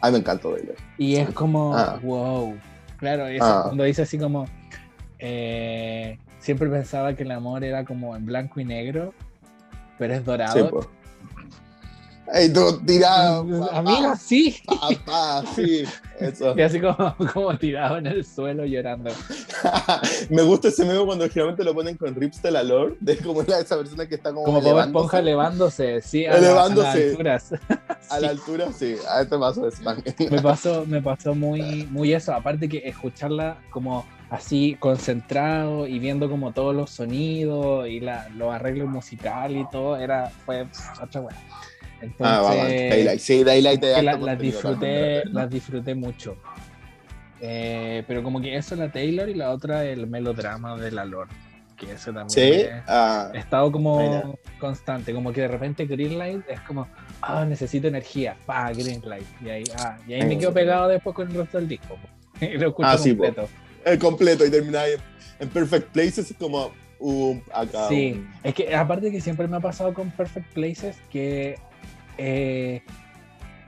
Ay, me encantó Daylight. Y es como, ah. wow. Claro, ah. cuando dice así como, eh, siempre pensaba que el amor era como en blanco y negro, pero es dorado. Ey, tú tirado. Amigo, sí. Papá, sí. Eso. Y así como, como tirado en el suelo llorando. Me gusta ese meme cuando generalmente lo ponen con Rips de la Lord, de como esa persona que está como. Como Bob Esponja elevándose, sí. A elevándose. a las alturas. A la altura, sí. A este paso es me pasó, me pasó muy, muy eso. Aparte que escucharla como así concentrado y viendo como todos los sonidos y la, los arreglos musicales y todo, era, fue otra buena. Entonces, ah, Sí, Daylight las disfruté, las disfruté mucho. Eh, pero como que eso la Taylor y la otra el melodrama de la Lord. Que eso también ¿Sí? Ah, he estado como constante, como que de repente Greenlight es como, ah, necesito energía, pa, Greenlight. Y ahí, ah, y ahí me quedo pegado después con el resto del disco. y lo escucho ah, completo. el completo y termina en Perfect Places como, um, acá. Sí, es que aparte que siempre me ha pasado con Perfect Places que eh,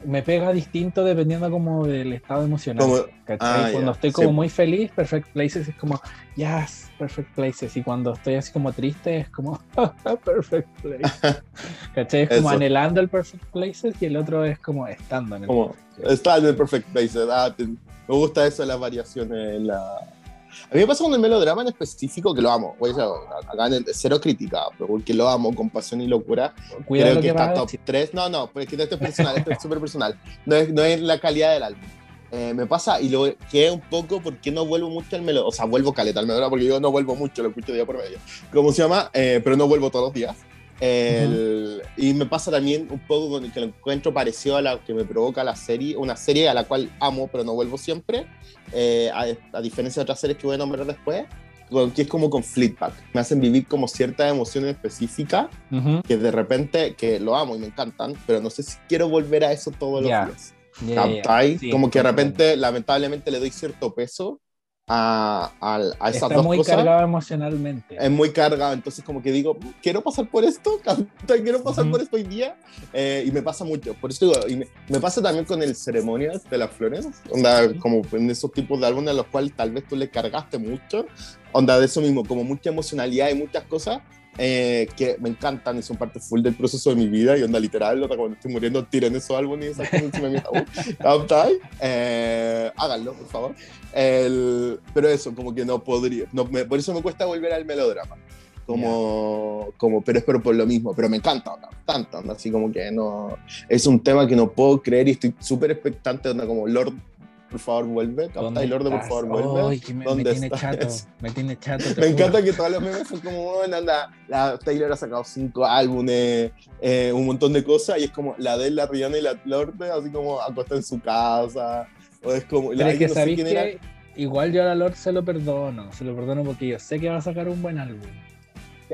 me pega distinto dependiendo como del estado emocional. Ah, cuando estoy como sí. muy feliz, Perfect Places es como, yes, Perfect Places. Y cuando estoy así como triste es como, Perfect Places. ¿Cachai? Es como Eso. anhelando el Perfect Places y el otro es como estando en el Como, está en el perfect place. ah, te- me gusta eso las variaciones en la. A mí me pasa con el melodrama en específico que lo amo. Voy a decir, acá en el cero crítica, pero porque lo amo con pasión y locura. Cuidado Creo que que está top decir. 3. No, no, porque esto es personal, esto es súper personal. No es, no es la calidad del álbum. Eh, me pasa y lo que es un poco porque no vuelvo mucho al melodrama. O sea, vuelvo caleta al melodrama porque yo no vuelvo mucho, lo escucho día por medio. ¿Cómo se llama? Eh, pero no vuelvo todos los días. El- Y me pasa también un poco con el que lo encuentro parecido a la que me provoca la serie, una serie a la cual amo pero no vuelvo siempre, eh, a, a diferencia de otras series que voy a nombrar después, que es como con Fleetback. Me hacen vivir como ciertas emociones específicas Ujú. que de repente, que lo amo y me encantan, pero no sé si quiero volver a eso todos los Ya. días. Ya. ¿Captai? Sí, como que de repente, lamentablemente, le doy cierto peso a, a, a esas Está dos muy cosas. cargado emocionalmente. Es muy cargado, entonces como que digo, quiero pasar por esto, quiero pasar Ujú. por esto hoy día, eh, y me pasa mucho, por eso digo, y me, me pasa también con el Ceremonias de las Flores, onda, como en esos tipos de álbumes a los cuales tal vez tú le cargaste mucho, onda de eso mismo, como mucha emocionalidad y muchas cosas, eh, que me encantan y son parte full del proceso de mi vida y onda literal, onda, cuando estoy muriendo tiren esos álbumes y esas cosas encima de mi ataúd, ¿captai? Eh, háganlo, por favor. El, pero eso, como que no podría, no, me- por eso me cuesta volver al melodrama. Como, como, pero es pero por lo mismo, pero me encanta, onda, tanto, onda, así como que no, es un tema que no puedo creer y estoy súper expectante, onda, como Lord, por favor vuelve, ¿Dónde ¿captai? Lord, por favor vuelve. Que me, me ¿Dónde tiene chato. Me tiene chato. te Me juro. encanta que todos los memes son como, bueno, anda, la Taylor ha sacado cinco álbumes, eh, un montón de cosas, y es como la de la Rihanna y la Lorde, así como acostada en su casa, o es como, Pero la, es que no sabéis que igual yo a la Lord se lo perdono. Se lo perdono porque yo sé que va a sacar un buen álbum.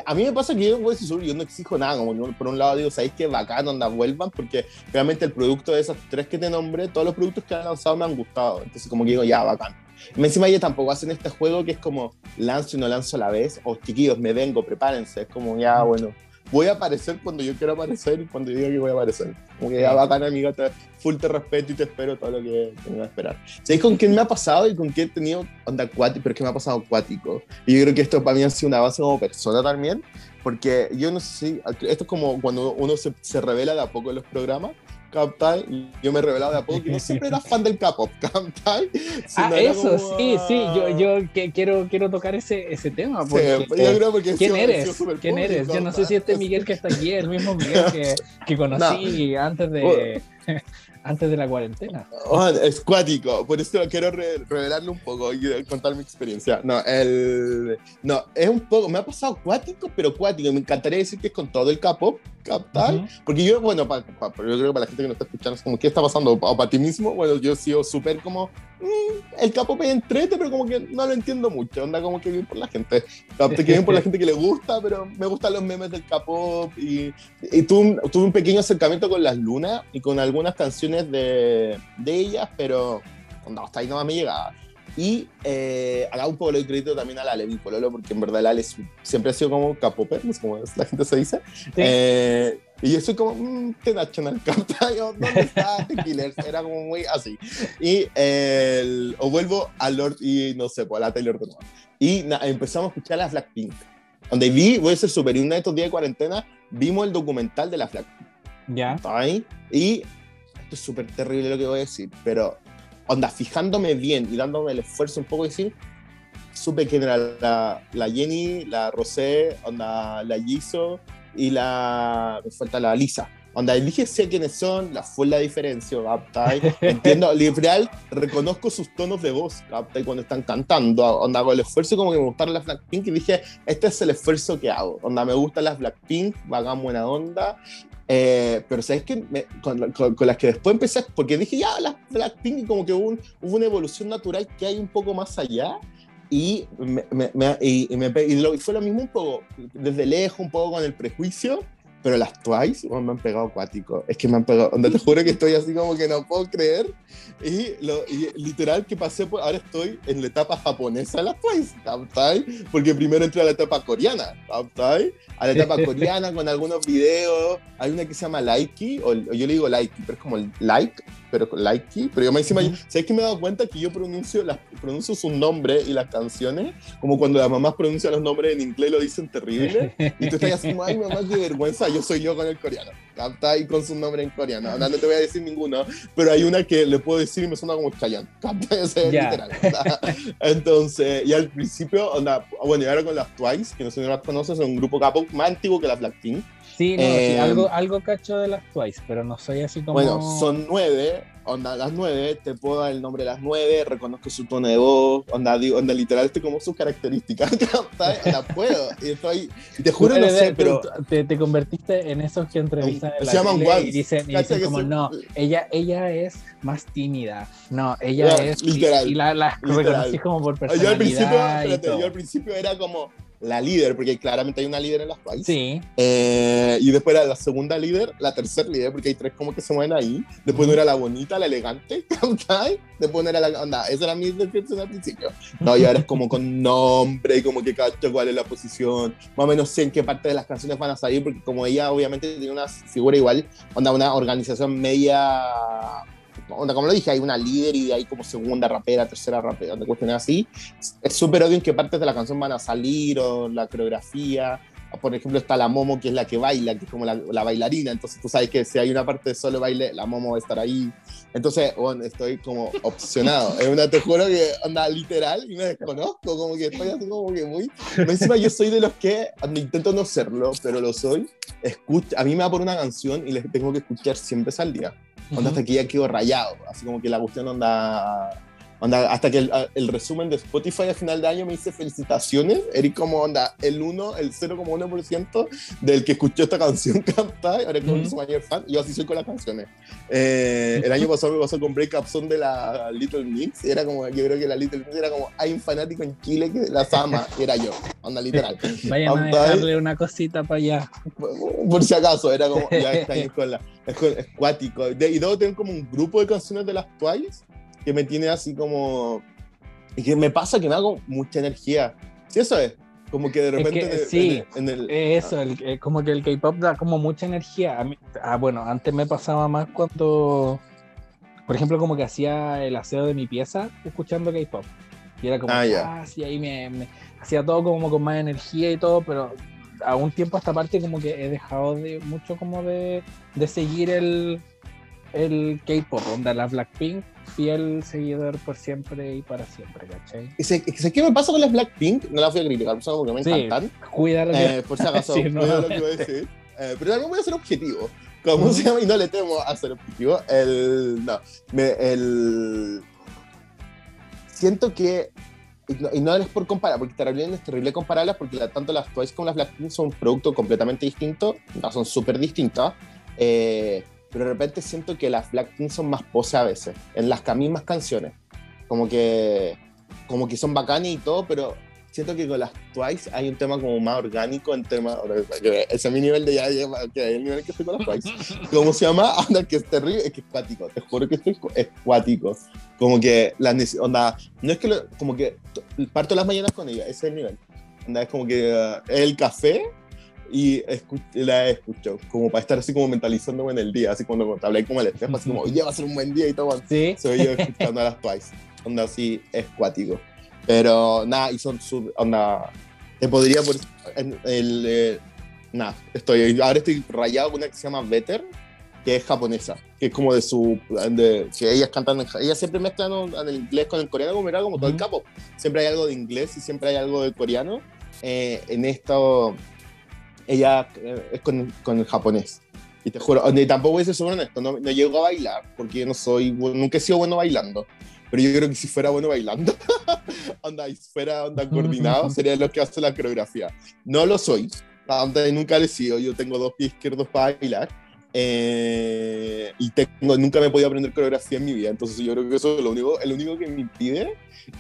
A mí me pasa que yo, voy a yo no exijo nada, como yo, por un lado digo, ¿sabéis qué bacán, onda, vuelvan? Porque realmente el producto de esas tres que te nombré, todos los productos que han lanzado me han gustado, entonces como que digo, ya, bacán. Y encima ellos tampoco hacen este juego que es como lanzo y no lanzo a la vez, o chiquillos, me vengo, prepárense, es como, ya, bueno, voy a aparecer cuando yo quiero aparecer y cuando yo diga que voy a aparecer. Como que ya, bacán, amiga, te, full te respeto y te espero todo lo que tenga que esperar. ¿Sabéis con quién me ha pasado y con quién he tenido onda acuático? Pero es que me ha pasado acuático. Y yo creo que esto para mí ha sido una base como persona también, porque yo no sé si, esto es como cuando uno se, se revela de a poco en los programas, ¿captai? Yo me he revelado de a poco que no siempre era fan del K-pop, ¿captai? Ah, eso, como, sí, sí. Yo, ah, yo que, quiero, quiero tocar ese, ese tema. sí, Porque, yo creo porque he ¿Quién sido- eres? sido ¿Quién eres? Yo no sé si este. Miguel que está aquí es el mismo Miguel que, que conocí antes de antes de la cuarentena. Oh, es cuático, por eso quiero re- revelarle un poco y contar mi experiencia. No, el, no, es un poco, me ha pasado cuático, pero cuático. Me encantaría decir que es con todo el K-pop, ¿captai? Ujú. Porque yo, bueno, pa- pa- yo creo que para la gente que nos está escuchando es como, ¿qué está pasando? O para ti mismo, bueno, yo he sido súper como, el K-pop es entrete, pero como que no lo entiendo mucho. Onda como que bien por la gente. Que bien por la gente que le gusta, pero me gustan los memes del K-pop. Y, y tuve, un, tuve un pequeño acercamiento con las lunas y con algunas canciones de, de ellas, pero onda, hasta ahí no me llegaba. Y eh, acá un poco doy crédito también a la Levi Pololo, porque en verdad la Ale siempre ha sido como capoper, no sé cómo la gente se dice. Sí. Eh, y yo soy como, mmm, ¿qué National Capta? Yo, ¿Dónde está The Killers? Era como muy así. Y el, o vuelvo a Lord y no sé, pues a la Taylor de nuevo. Y na- empezamos a escuchar a Blackpink. Donde vi, voy a ser súper, y una de estos días de cuarentena, vimos el documental de las Blackpink. Ya. ¿Está ahí? Y esto es súper terrible lo que voy a decir, pero onda, fijándome bien y dándome el esfuerzo un poco de decir, supe quién era la, la Jenny, la Rosé, onda, la Jisoo y la. Me falta la Lisa. Onda, sé quiénes son, la fue la diferencia, ¿captai? Entiendo, literal, reconozco sus tonos de voz, ¿captai? Cuando están cantando, onda, hago el esfuerzo como que me gustaron las Blackpink y dije, este es el esfuerzo que hago, onda, me gustan las Blackpink, hagan buena onda, eh, pero sabes que con, con- con las que después empecé, porque dije ya las Blackpink y como que hubo, un- hubo una evolución natural que hay un poco más allá y, me, me- me- y, y y fue lo mismo un poco desde lejos, un poco con el prejuicio pero las Twice oh, me han pegado acuático. Es que me han pegado. Donde te juro que estoy así como que no puedo creer. Y, lo, literal que pasé por. Ahora estoy en la etapa japonesa de las Twice. Porque primero entré a la etapa coreana. A la etapa coreana con algunos videos. Hay una que se llama Likey, o, yo le digo Likey, pero es como like, pero Likey. Pero yo me encima, ¿sabes que me he dado cuenta que yo pronuncio, las, pronuncio su nombre y las canciones como cuando las mamás pronuncian los nombres en inglés lo dicen terrible? Y tú estás así, ay, mamá, qué vergüenza yo soy yo con el coreano. Capta y con su nombre en coreano. No, te voy a decir ninguno, pero hay una que le puedo decir y me suena como Chayanne. Capta, ese es literal. Entonces, y al principio, onda, bueno, y ahora con las Twice, que no sé si las conoces, es un grupo capo más antiguo que la Blackpink. Sí, no, sí, eh, algo, algo cacho de las Twice, pero no soy así como. Bueno, son nueve, onda, las nueve, te puedo dar el nombre de las nueve, reconozco su tono de voz, onda, digo, onda literal, estoy como sus características, la puedo, y estoy, te juro, no sé, pero... Te, te, convertiste en esos que entrevistan en la se llaman y dicen, y dicen como, no, ella, ella es más tímida, no, ella es... Literal. Y, la, la reconocí como por personalidad yo al principio, espérate, yo al principio era como la líder, porque claramente hay una líder en las Twice. Sí. Eh, y después era la segunda líder, la tercera líder, porque hay tres como que se mueven ahí. Después no era la bonita, la elegante, Después no era la. Onda, esa era mi descripción al principio. No, y ahora es como con nombre y como que cacho cuál es la posición. Más o menos sé en qué parte de las canciones van a salir, porque como ella obviamente tiene una figura igual, onda, una organización media como lo dije, hay una líder y hay como segunda rapera, tercera rapera, donde cuestiones así. Es súper obvio en qué partes de la canción van a salir o la coreografía. Por ejemplo, está la Momo, que es la que baila, que es como la, bailarina. Entonces, tú sabes que si hay una parte de solo baile, la Momo va a estar ahí. Entonces, bueno, estoy como opcionado. Es una, te juro que anda literal y me desconozco. Como que estoy así como que muy. Encima, yo soy de los que intento no serlo, pero lo soy. Escucha, a mí me va por una canción y les tengo que escuchar siempre al día. Onda hasta que ya quedó rayado, así como que la cuestión onda, onda hasta que el, resumen de Spotify a final de año me dice felicitaciones, Eric como onda, el 1, el 0,1% del que escuchó esta canción cantar, ahora es como su mayor fan, yo así soy con las canciones. Eh, el año pasado me pasó con Break Up Son de la Little Mix, era como, yo creo que la Little Mix era como, hay un fanático en Chile que las ama, era yo, onda literal. Vayan a dejarle una cosita para allá. Por, si acaso, era como, ya está ahí con la es, cuático. y luego tengo como un grupo de canciones de las Twice que me tiene así como. Y que me pasa que me hago mucha energía. Sí, eso es. Como que de repente. sí, en el, eso, el, como que el K-pop da como mucha energía. ah, bueno, antes me pasaba más cuando. Por ejemplo, como que hacía el aseo de mi pieza escuchando K-pop. Y era como, ah, ah sí, ahí me, hacía todo como con más energía y todo, pero a un tiempo a esta parte como que he dejado de mucho como de, de seguir el, el K-pop, onda la Blackpink, fiel seguidor por siempre y para siempre, ¿cachai? ¿Y sé, qué me pasa con las Blackpink? No las voy a criticar, porque me encantan. Cuidar eh, Por si acaso, sí, lo que voy a decir. Eh, pero también voy a ser objetivo. ¿Cómo se llama? Y no le temo a ser objetivo. El. No. Me, el. Siento que y no, es por comparar, porque también es terrible compararlas, porque tanto las Twice como las Blackpink son un producto completamente distinto, no, son súper distintas, eh, pero de repente siento que las Blackpink son más pose a veces, en las mismas canciones, como que, como que son bacanas y todo, pero siento que con las Twice hay un tema como más orgánico en tema. Ese es mi nivel de ya, que el nivel que estoy con las Twice. ¿Cómo se llama? Anda, que es terrible, es que es cuático. Te juro que estoy es cuático. Como que la onda, no es que como que parto las mañanas con ella, ese es el nivel. Onda, es como que uh, el café y la escucho, como para estar así como mentalizándome en el día, así cuando hablé como el espejo, así como, oye, va a ser un buen día y todo. Sí. Soy yo escuchando a las Twice. Onda así, es cuático. Pero nada, y son su. Onda. Te podría. Por, el, eh, nada, estoy. Ahora estoy rayado con una que se llama Better, que es japonesa, que es como de su. De, que ellas cantan. Ellas siempre mezclan el inglés con el coreano, como era como todo el capo. Siempre hay algo de inglés y siempre hay algo de coreano. Eh, en esto. Ella eh, es con, con el japonés. Y te juro, tampoco voy a ser honesto, no, no llego a bailar, porque yo no soy, nunca he sido bueno bailando. Pero yo creo que si fuera bueno bailando, onda, y fuera onda coordinado, sería lo que hace la coreografía. No lo soy, onda, nunca lo he sido. Yo tengo dos pies izquierdos para bailar, eh, y tengo, nunca me he podido aprender coreografía en mi vida, entonces yo creo que eso es lo único, el único que me impide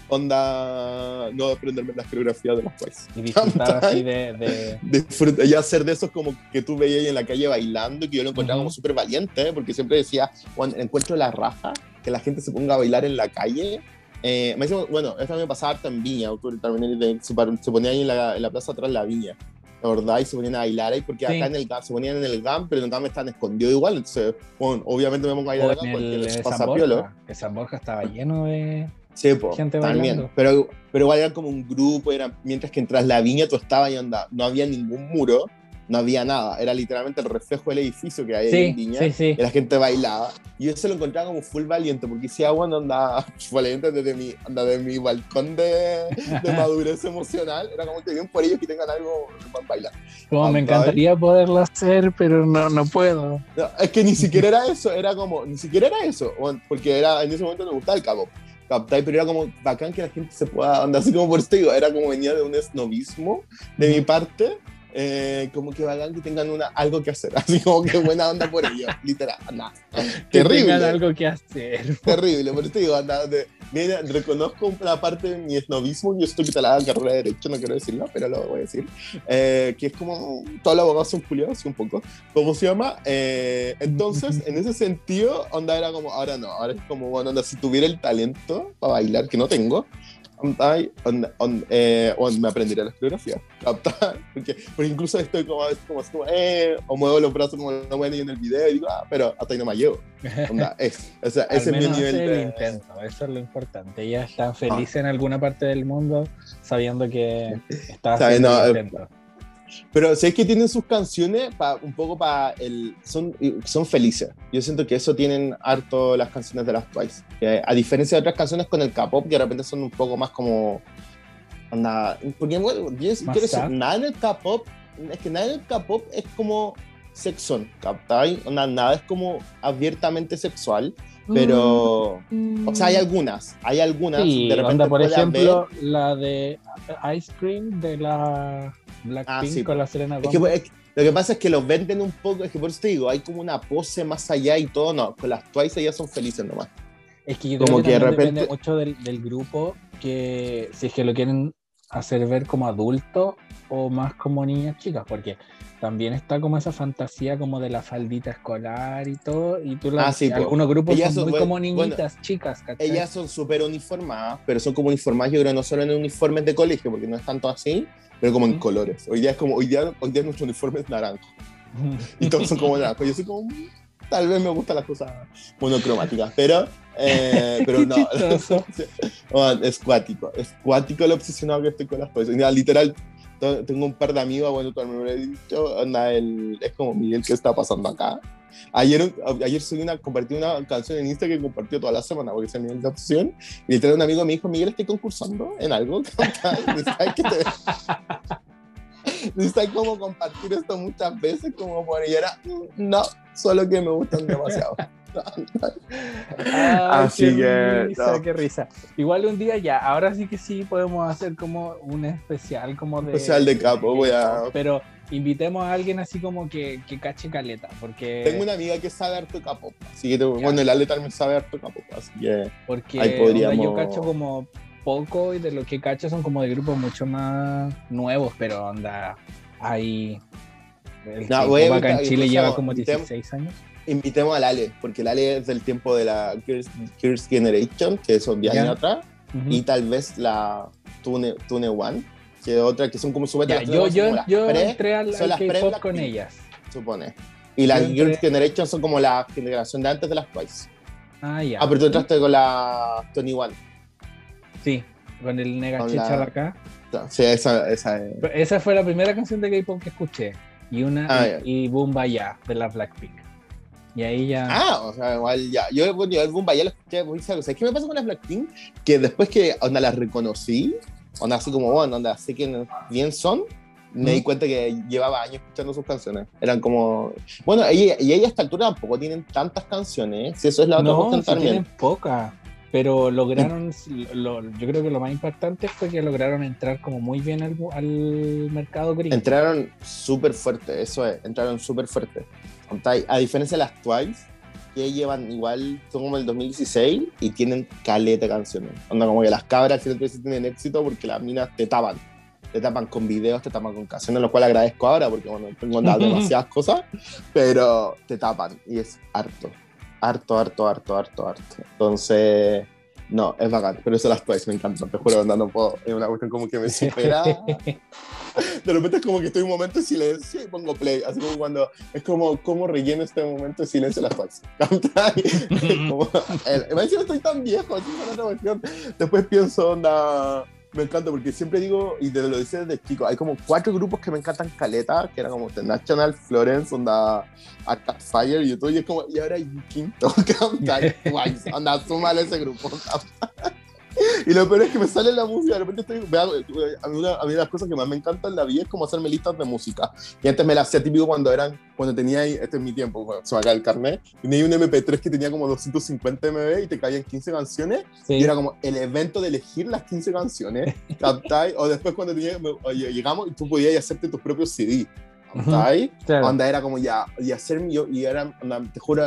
onda no aprenderme las coreografías de los países. Y disfrutar así de... de... ya hacer de esos como que tú veías en la calle bailando, que yo lo encontraba como súper valiente, porque siempre decía, cuando encuentro la raja, que la gente se ponga a bailar en la calle, eh, me dice, bueno, esto me pasaba harta en Viña, se ponía ahí en la, en la plaza atrás de la Viña. La verdad, y se ponían a bailar ahí, porque acá en el GAM, se ponían en el GAM, pero en el GAM están escondidos igual. Entonces, bueno, obviamente me pongo a bailar acá porque les pasa piolo. Que San Borja estaba lleno de sí, po, gente bailando. Pero, pero igual era como un grupo, era, mientras que entras la viña, tú estabas y onda, no había ningún muro no había nada, era literalmente el reflejo del edificio que hay en Viña, y la gente bailaba. Y yo se lo encontraba como full valiente, porque si agua no andaba valiente desde mi, anda de mi balcón de, de madurez emocional, era como que bien por ellos que tengan algo para bailar. Como me encantaría poderlo hacer, pero no, no puedo. es que ni siquiera era eso, era como, ni siquiera era eso, porque era, en ese momento me gustaba el cabo pero era como bacán que la gente se pueda andar así como por esto digo, era como venía de un esnovismo de mi parte eh, como que vagan que tengan una, algo que hacer, así como que buena onda por ello, literal, nada. Terrible. Tengan algo que hacer. Terrible, por eso digo, anda, de, mira, reconozco la parte de mi esnovismo, yo estoy instalada en carrera de Derecho, no quiero decirlo, pero lo voy a decir, eh, que es como, todos los abogados son culiados, así un poco, ¿cómo se llama? Eh, entonces, en ese sentido, onda era como, ahora no, ahora es como, bueno, onda, si tuviera el talento para bailar, que no tengo, on, on, eh, me aprendería la coreografía. Porque, porque incluso estoy como, como, como eh, o muevo los brazos como no voy en el video y digo, ah, pero hasta ahí no me llevo. Onda, es, o sea, ese es mi nivel de... intento, eso es lo importante. Ella está feliz ah. en alguna parte del mundo sabiendo que está haciendo el intento. Pero sé que tienen sus canciones pa, un poco para el. Son, son felices. Yo siento que eso tienen harto las canciones de las Twice. a diferencia de otras canciones con el K-pop, que de repente son un poco más como. Anda, porque bueno, yo quiero decir, nada en el K-pop. Es que nada en el K-pop es como sexual, ¿captai? Nada es como abiertamente sexual. Pero, mm. o sea, hay algunas, hay algunas. de repente, por ejemplo, la de Ice Cream de la Blackpink ah, con la Selena Gomez. lo que pasa es que los venden un poco, es que por eso te digo, hay como una pose más allá y todo, no, con las Twice ellas son felices nomás. Es que yo como que, de repente... depende mucho del, del, grupo, que si es que lo quieren hacer ver como adulto o más como niñas chicas, porque también está como esa fantasía como de la faldita escolar y todo, y tú ah, algunos grupos son, muy como niñitas, chicas, Ellas son súper uniformadas, pero son como uniformadas, yo creo, no solo en uniformes de colegio, porque no es tanto así, pero como en colores. Hoy día es como, hoy día, hoy día nuestro uniforme es naranjo. y todos son como naranjo. Yo soy como, tal vez me gustan las cosas monocromáticas, pero, eh, pero no. es cuático, es cuático lo obsesionado que estoy con las cosas. literal, tengo un par de amigos, bueno, tú me lo he dicho, anda, el, es como Miguel, ¿qué está pasando acá? Ayer, ayer subí una, compartí una canción en Instagram que compartió toda la semana porque es el nivel de opción. Y literal un amigo me dijo, Miguel, estoy concursando en algo. Necesitas como compartir esto muchas veces como por y era, no, solo que me gustan demasiado. Así que. Risa, Qué risa. Igual un día ya, ahora sí que sí podemos hacer como un especial como de. Especial de capo, voy a. Pero invitemos a alguien así como que, que cache caleta, porque... Tengo una amiga que sabe harto capo, así que bueno, el Ale también sabe harto capo, así que porque ahí podríamos... yo cacho como poco y de lo que cacho son como de grupos mucho más nuevos, pero onda, hay... El no, voy acá en Chile lleva como 16 años. Invitemos al Ale, porque el Ale es del tiempo de la Curse Generation, que son 10 años atrás, y tal vez la Tune, Tune One que otra que son como súper yo yo, yo entré al, son las pre con ellas. supone. Y las Girls Generation son como la generación de antes de las Twice. Ah ya. Ah pero tú entraste con la Tony One. Sí con el Nega Chicha acá. Sí esa esa esa fue la primera canción de K-pop que escuché y una ah, y, Boom Baya de la Blackpink y ahí ya. Ah, o sea, igual ya. Yo, bueno, yo el Boom Baya lo escuché muy ¿Sabes qué me pasa con la Blackpink? Que después que onda la reconocí, onda así como, bueno, onda, así que bien son, me di cuenta que llevaba años escuchando sus canciones. Eran como. Bueno, y, y ella a esta altura tampoco tienen tantas canciones. Si eso es la otra no, cosa tienen pocas. Pero lograron. Lo, yo creo que lo más impactante fue que lograron entrar como muy bien al, al mercado gringo. Entraron súper fuerte, eso es. Entraron súper fuerte. A diferencia de las Twice, que llevan igual, son como el 2016 y tienen caleta canciones. Onda como que las cabras siempre tienen éxito porque las minas te tapan. Te tapan con videos, te tapan con canciones, lo cual agradezco ahora porque bueno, tengo demasiadas cosas, pero te tapan y es harto. Harto, harto, harto, harto, harto. Entonces, no, es bacán, pero eso las Twice me encantan, te juro, no, no puedo, es una cuestión como que me supera. De repente es como que estoy un momento de silencio y pongo play, así como cuando, es como, ¿cómo relleno este momento de silencio las Twice? el, me estoy tan viejo, así otra cuestión. Después pienso, onda me encanta porque siempre digo, y te lo dice desde chico, hay como cuatro grupos que me encantan caleta, que eran como The National, Florence, onda Arcade Fire, y todo, y es como, y ahora hay un quinto, que anda, súmale ese grupo. Y lo peor es que me sale la música, de repente estoy, a mí, una, a mí las cosas que más me encantan en la vida es como hacerme listas de música. Y antes me las hacía típico cuando eran, cuando tenía, este es mi tiempo, bueno, se me acaba el carnet, tenía un MP3 que tenía como 250 MB y te caían 15 canciones, y era como el evento de elegir las 15 canciones, o después cuando tenía, llegamos y tú podías hacerte tus propios CD. ¿Ahí? Onda era como ya, y hacer yo, y era, te juro,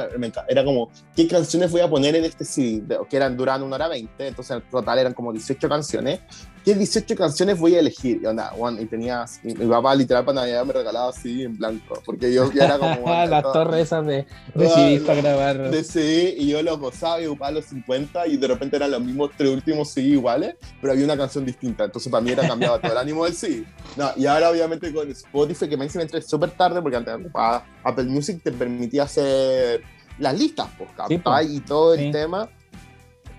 era como, ¿qué canciones voy a poner en este CD? Que eran durando una hora 20, entonces en total eran como 18 canciones. ¿Qué 18 canciones voy a elegir? Y, onda, y tenía, mi, papá literal para Navidad me regalaba así en blanco, porque yo ya era como... Las torres esas de, de CD para grabar. De CD, y yo los gozaba y ocupaba los 50, y de repente eran los mismos tres últimos CD iguales, pero había una canción distinta, entonces para mí era cambiado todo el ánimo del CD. No, y ahora obviamente con Spotify, que me me entré súper tarde, porque antes Apple Music te permitía hacer las listas, pues, sí, pues. y todo el tema.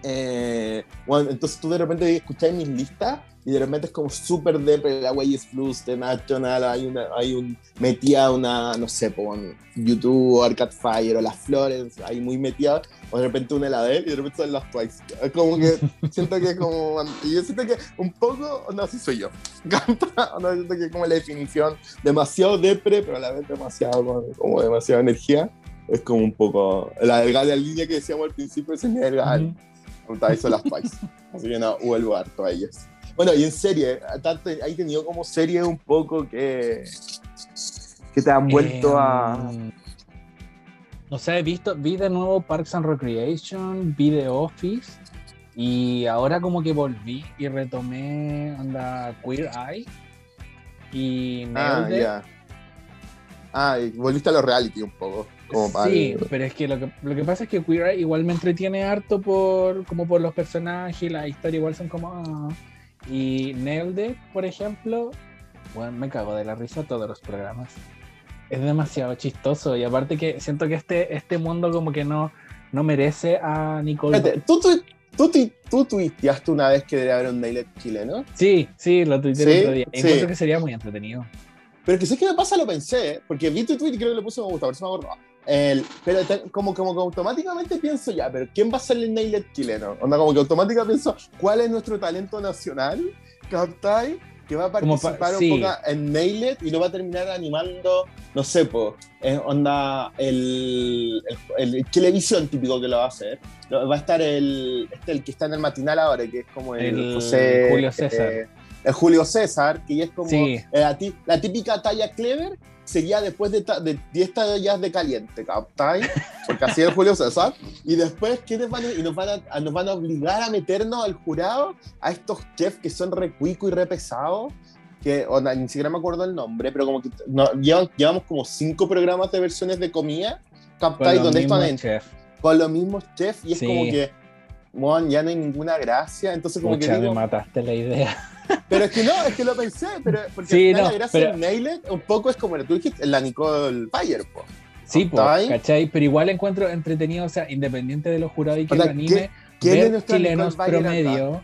Eh, bueno, entonces tú de repente escucháis mis listas y de repente es como súper de la Wayes Plus, de National, hay, una, hay un, metía una, no sé, pon YouTube, Arcade Fire o las Florence, ahí muy metida, o de repente una de y de repente son las Twice. Es como que siento que es como, y yo siento que un poco, no, así soy yo, no, siento que es como la definición, demasiado depre, pero a la vez demasiado, como, demasiada energía, es como un poco, la delgada línea que decíamos al principio, es el delgada hizo las pais. Así que no, vuelvo harto a ellas. Bueno, y en serie, ¿hay tenido como serie un poco que, que te han vuelto a. Em, no sé, he visto, vi de nuevo Parks and Recreation, vi The Office, y ahora como que volví y retomé anda Queer Eye y Ah, ya. Ah, y volviste a los reality un poco sí, pero es que lo, que lo que pasa es que Queer Eye igual me entretiene harto por, como por los personajes y la historia igual son como... Ah. Y Nailed por ejemplo, bueno, me cago de la risa todos los programas. Es demasiado chistoso y aparte que siento que este, este mundo como que no, no merece a Nicole. ¿tú, tú, tú, tú, tuiteaste una vez que debería haber un Nailed chileno? Sí, sí, lo tuiteé el otro día. Sí. que sería muy entretenido. Pero que sé que me pasa, lo pensé, porque vi tu tweet y creo que le puse me gusta, a ver si me acuerdo. El, pero como, como que automáticamente pienso ya, pero ¿quién va a ser el Nailed chileno? Onda, como que automáticamente pienso, ¿cuál es nuestro talento nacional? ¿Captai? Que va a participar un poco en Nailed y lo va a terminar animando, no sé, pues, onda, el, el, televisión típico que lo va a hacer. Va a estar el, este, el que está en el matinal ahora, que es como el, José. Julio César. Eh, el Julio César, que es como eh, la, típica talla clever, sería después de, de 10 tallas de caliente, ¿captai? Porque así es Julio César. Y después, ¿quiénes van a, y nos van a, nos van a obligar a meternos al jurado a estos chefs que son re cuico y re pesados? Que ni siquiera me acuerdo el nombre, pero como que no, llevamos, como cinco programas de versiones de comida, ¿captai? Donde están en, con los mismos chefs y es como que, bueno, ya no hay ninguna gracia. Entonces, como que. me mataste la idea. Pero es que no, es que lo pensé, pero porque sí, no, la gracia pero... Nail un poco es como tú dijiste, la Nicole Fire, po. Sí, pues, ¿cachai? Pero igual encuentro entretenido, o sea, independiente de los jurados y que lo anime, ¿quién ver chilenos promedio.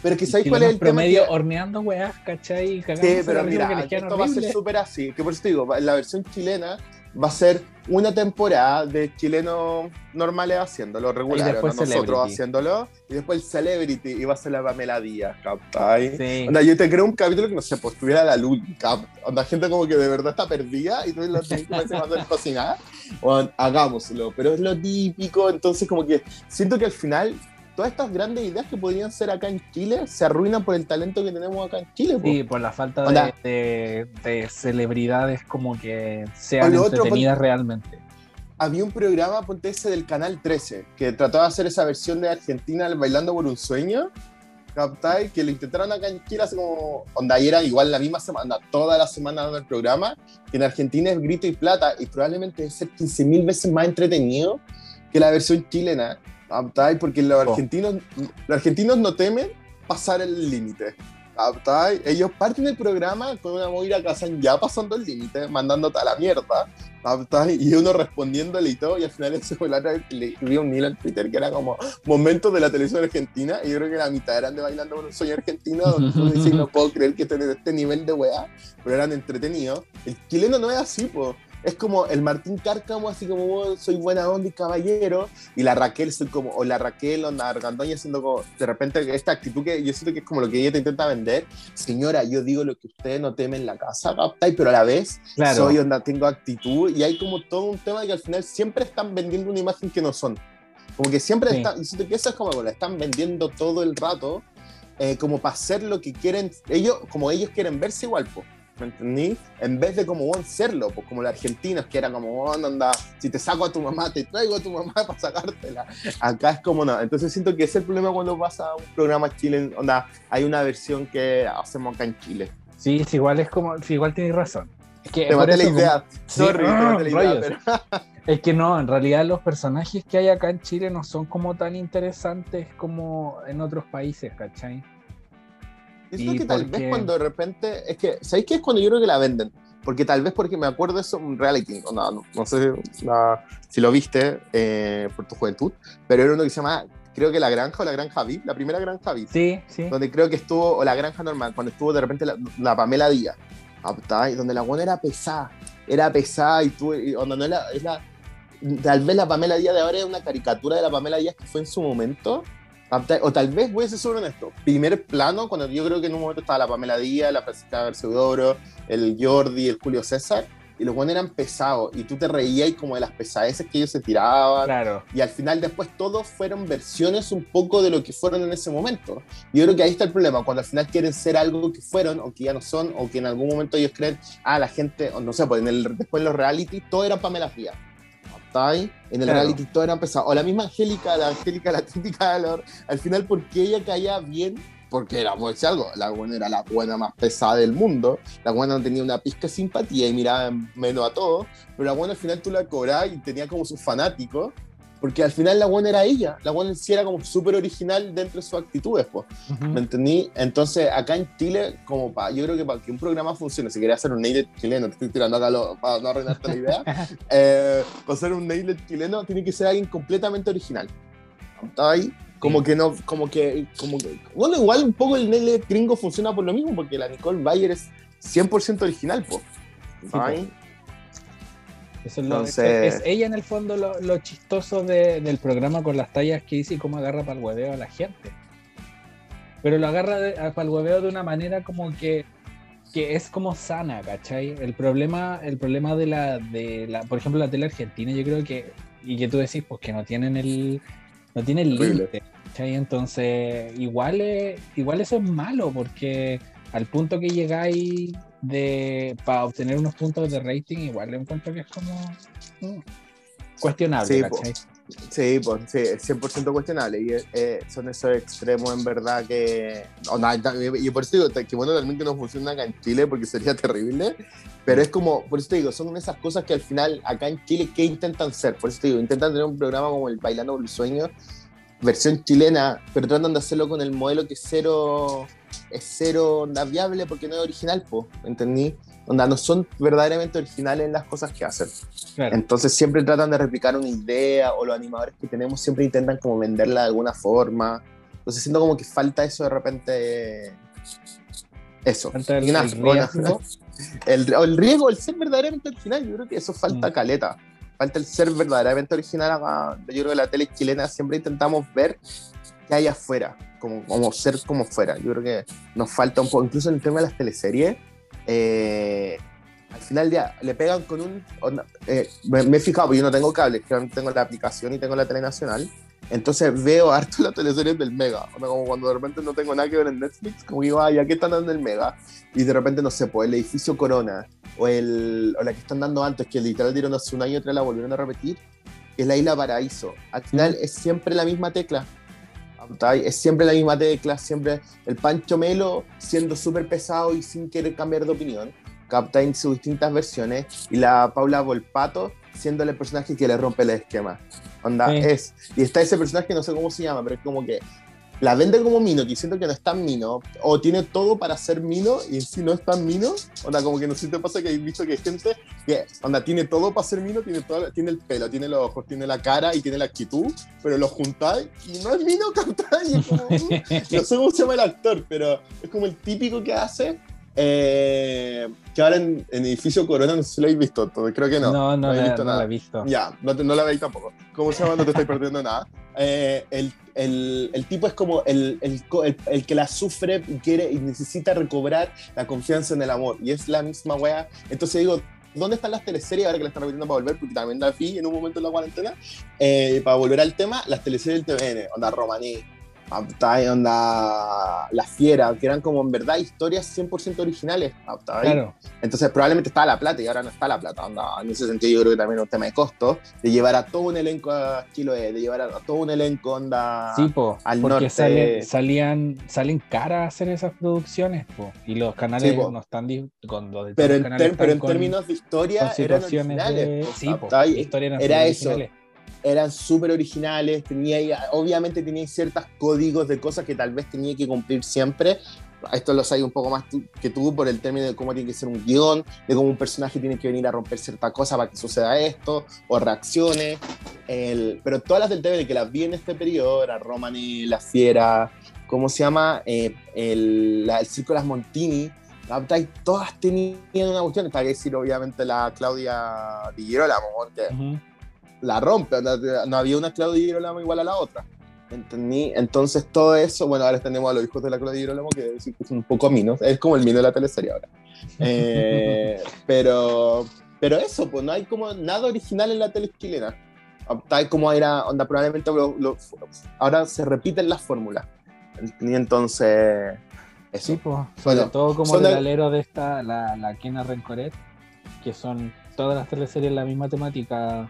Pero que ¿sabes cuál es el promedio tema horneando weas, ¿cachai? Sí, pero mira, esto va a ser súper así. Que por eso te digo, la versión chilena va a ser una temporada de chilenos normales haciéndolo, regulares, nosotros haciéndolo, y después el Celebrity iba a ser la Pamela Díaz, ¿captai? Sí. Onda, yo te creo un capítulo que no sé, pues tuviera la luz, Onda, gente como que de verdad está perdida y tú lo tienes que hacer cocinar, o hagámoslo, pero es lo típico, entonces como que siento que al final todas estas grandes ideas que podrían ser acá en Chile se arruinan por el talento que tenemos acá en Chile. Sí, por la falta de, celebridades como que sean entretenidas realmente. había un programa, ponte ese del Canal 13, que trató de hacer esa versión de Argentina Bailando por un Sueño, ¿captai? Que lo intentaron acá en Chile hace como, onda, y era igual la misma semana, toda la semana dando el programa, que en Argentina es grito y plata, y probablemente debe ser 15.000 veces más entretenido que la versión chilena, ¿captai? Porque los Oh. argentinos, los argentinos no temen pasar el límite. ¿captai? Ellos parten del programa con una movida que hacen ya pasando el límite, mandándote a la mierda, ¿captai? y uno respondiéndole y todo, y al final ese que le escribí un hilo en Twitter que era como momentos de la televisión argentina, y yo creo que la mitad eran de Bailando por un Sueño Argentino, donde tú no puedo creer que estén en este nivel de weá, pero eran entretenidos. El chileno no es así, po. Es como el Martín Cárcamo, así como "Oh, soy buena onda y caballero, y la Raquel, soy como, o la Raquel, onda Argandoña, haciendo como, de repente, esta actitud que yo siento que es como lo que ella te intenta vender. Señora, yo digo lo que ustedes no temen en la casa, ¿captai? Pero a la vez, Claro. soy onda, tengo actitud, y hay como todo un tema que al final siempre están vendiendo una imagen que no son. Como que siempre Sí. están, siento que eso es como, la están vendiendo todo el rato, eh, como para hacer lo que quieren, ellos, como ellos quieren verse igual, po, ¿me entendí? En vez de como bueno, serlo, pues como los argentinos, que era como, bueno, anda, si te saco a tu mamá, te traigo a tu mamá para sacártela. Acá es como no. Entonces siento que ese es el problema cuando pasa a un programa Chile, onda, hay una versión que hacemos acá en Chile. Sí, sí, igual es como, sí, igual tienes razón. Es que Te maté la eso como- idea, sorry, te Ah, maté la idea, rayos. pero... Es que no, en realidad los personajes que hay acá en Chile no son como tan interesantes como en otros países, ¿cachai? Yo siento que tal porque- vez cuando de repente, es que, ¿sabéis qué es cuando yo creo que la venden? Porque tal vez porque me acuerdo de eso, un reality, no, no, no sé la- si lo viste eh, por tu juventud, pero era uno que se llama, creo que La Granja o La Granja VIP, la primera Granja VIP, Sí, sí. donde creo que estuvo, o La Granja Normal, cuando estuvo de repente la, la Pamela Díaz, ¿captai? donde la buena era pesada, era pesada y tú, y onda, no era, es la, tal vez la Pamela Díaz de ahora es una caricatura de la Pamela Díaz que fue en su momento. O tal vez voy a ser súper honesto, primer plano, cuando yo creo que en un momento estaba la Pamela Díaz, la Francisca García el Jordi, el Julio César, y los buenos eran pesados, y tú te reías y como de las pesadeces que ellos se tiraban, Claro. y al final después todos fueron versiones un poco de lo que fueron en ese momento. Yo creo que ahí está el problema, cuando al final quieren ser algo que fueron o que ya no son, o que en algún momento ellos creen, ah, la gente, o no sé, pues en el, después en los reality todo era Pamela Fría. ¿Está ahí? En el Claro. reality todo era empezado. O la misma Angélica, la Angélica, la típica de la- al final, ¿por qué ella caía bien? Porque era, por decir algo, la buena era la buena más pesada del mundo. La buena no tenía una pizca de simpatía y miraba en menos a todos. Pero la buena al final tú la cobrabas y tenía como sus fanáticos. Porque al final la buena era ella. La buena en sí era como súper original dentro de sus actitudes, pues. Ujú. ¿Me entendí? Entonces, acá en Chile, como para, yo creo que para que un programa funcione, si quería hacer un nailed chileno, te estoy tirando acá lo- para no arruinarte la idea, eh, para hacer un nailed chileno tiene que ser alguien completamente original. ¿Está ahí? Como Sí. que no, como que, como que, bueno, igual un poco el nailed gringo funciona por lo mismo, porque la Nicole Bayer es 100% original, pues. po. ahí? Eso es, lo- Entonces- es ella en el fondo lo, lo chistoso de- del programa con las tallas que dice y cómo agarra para el hueveo a la gente. Pero lo agarra para el hueveo de una manera como que, que es como sana, ¿cachai? El problema, el problema de la, de la, por ejemplo, la tele argentina, yo creo que, y que tú decís, pues que no tienen el, no tienen límite, ¿cachai? Entonces, igual, es- igual eso es malo, porque al punto que llegáis de para obtener unos puntos de rating, igual le encuentro que es como mm, cuestionable, Sí, ¿cachai? Sí, pues sí, es 100% cuestionable. Y eh, son esos extremos en verdad que. o nada, y por eso digo que bueno también que no funciona acá en Chile porque sería terrible. Pero es como, por eso te digo, son esas cosas que al final acá en Chile, ¿qué intentan ser? Por eso te digo, intentan tener un programa como el Bailando por el Sueño, versión chilena, pero tratan de hacerlo con el modelo que cero, es cero onda viable porque no es original, po, ¿entendí? Onda, no son verdaderamente originales en las cosas que hacen. Claro. Entonces siempre tratan de replicar una idea o los animadores que tenemos siempre intentan como venderla de alguna forma. Entonces siento como que falta eso de repente. Eso. Falta el- nada, el riesgo. el, el riesgo, el ser verdaderamente original, yo creo que eso falta Mm. caleta. Falta el ser verdaderamente original. Yo creo que la tele chilena siempre intentamos ver qué hay afuera, como, como ser como fuera. Yo creo que nos falta un poco, incluso en el tema de las teleseries, eh, al final ya le pegan con un... eh, me, me he fijado, porque yo no tengo cable, que tengo la aplicación y tengo la tele nacional, Entonces veo harto las teleseries del Mega. O sea, como cuando de repente no tengo nada que ver en Netflix, como digo, ah, ya que están dando el Mega. Y de repente, no sé, pues el edificio Corona o, el, o la que están dando antes, que literal dieron hace un año y otra la volvieron a repetir, es la Isla Paraíso. Al final es siempre la misma tecla. Es siempre la misma tecla, siempre el Pancho Melo siendo súper pesado y sin querer cambiar de opinión. Captain sus distintas versiones. Y la Paula Volpato siendo el personaje que le rompe el esquema. Onda, es. Y está ese personaje, no sé cómo se llama, pero es como que la vende como Mino, que siento que no es tan Mino, o tiene todo para ser Mino y sí no es tan Mino. Onda, como que no sé si te pasa que hay visto que hay gente que, onda, tiene todo para ser Mino, tiene, todo, tiene el pelo, tiene los ojos, tiene la cara y tiene la actitud, pero lo juntáis y no es Mino, cantáis. no sé cómo se llama el actor, pero es como el típico que hace eh, que ahora en, Edificio Corona, no sé si lo habéis visto, creo que no. No, no, no, visto nada. he visto. Ya, no, no la veis tampoco. ¿Cómo se llama? No te estoy perdiendo nada. Eh, el, el, el, tipo es como el, el, que la sufre y quiere y necesita recobrar la confianza en el amor. Y es la misma wea. Entonces digo, ¿dónde están las teleseries ahora que la están repitiendo para volver? Porque también la vi en un momento en la cuarentena. Eh, para volver al tema, las teleseries del TVN, onda Romaní, onda La Fiera, que eran como en verdad historias 100% originales. Claro. Entonces probablemente estaba la plata y ahora no está la plata. Onda, en ese sentido yo creo que también es un tema de costo, de llevar a todo un elenco a Chiloé, de llevar a todo un elenco onda sí, po, al porque norte. salían, salen caras hacer esas producciones po, y los canales no están con pero, en, pero en términos de historia eran originales. sí, po, era eso eran súper originales, tenía, obviamente tenía ciertos códigos de cosas que tal vez tenía que cumplir siempre. Esto lo sabes un poco más que tú por el término de cómo tiene que ser un guion, de cómo un personaje tiene que venir a romper cierta cosa para que suceda esto, o reacciones. El, pero todas las del TV que las vi en este periodo, era Romani, La Fiera, ¿cómo se llama? Eh, el, el Circo de las Montini, todas tenían una cuestión, para decir obviamente la Claudia Di Girolamo, porque la rompe, no, había una Claudia Girolamo igual a la otra. ¿Entendí? Entonces todo eso, bueno, ahora tenemos a los hijos de la Claudia Girolamo que es un poco minos, es como el mino de la teleserie ahora. Eh, pero, pero eso, pues no hay como nada original en la tele chilena. Tal como era, onda, probablemente ahora se repiten las fórmulas. Entonces, eso. Sí, pues, sobre todo como el alero de esta, la, la Kena Rencoret, que son todas las teleseries la misma temática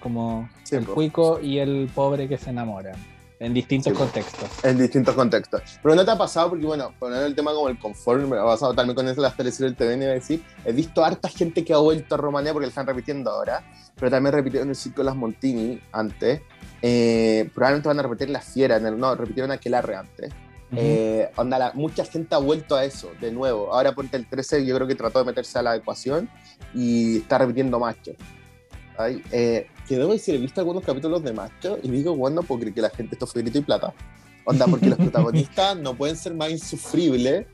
como el cuico y el pobre que se enamoran. En distintos contextos. En distintos contextos. Pero no te ha pasado, porque bueno, poner el tema como el confort, me ha pasado también con eso las teleseries del TVN, decir, he visto harta gente que ha vuelto a Rumanía porque le están repitiendo ahora, pero también repitieron el circo las Montini antes, eh, probablemente van a repetir la fiera, no, repitieron Aquelarre antes. Eh, onda, mucha gente ha vuelto a eso de nuevo. Ahora ponte el 13, yo creo que trató de meterse a la ecuación y está repitiendo macho. Eh, que debo decir, he visto algunos capítulos de Macho y digo, bueno, creer que la gente esto fue grito y plata. Onda, porque los protagonistas no pueden ser más insufribles.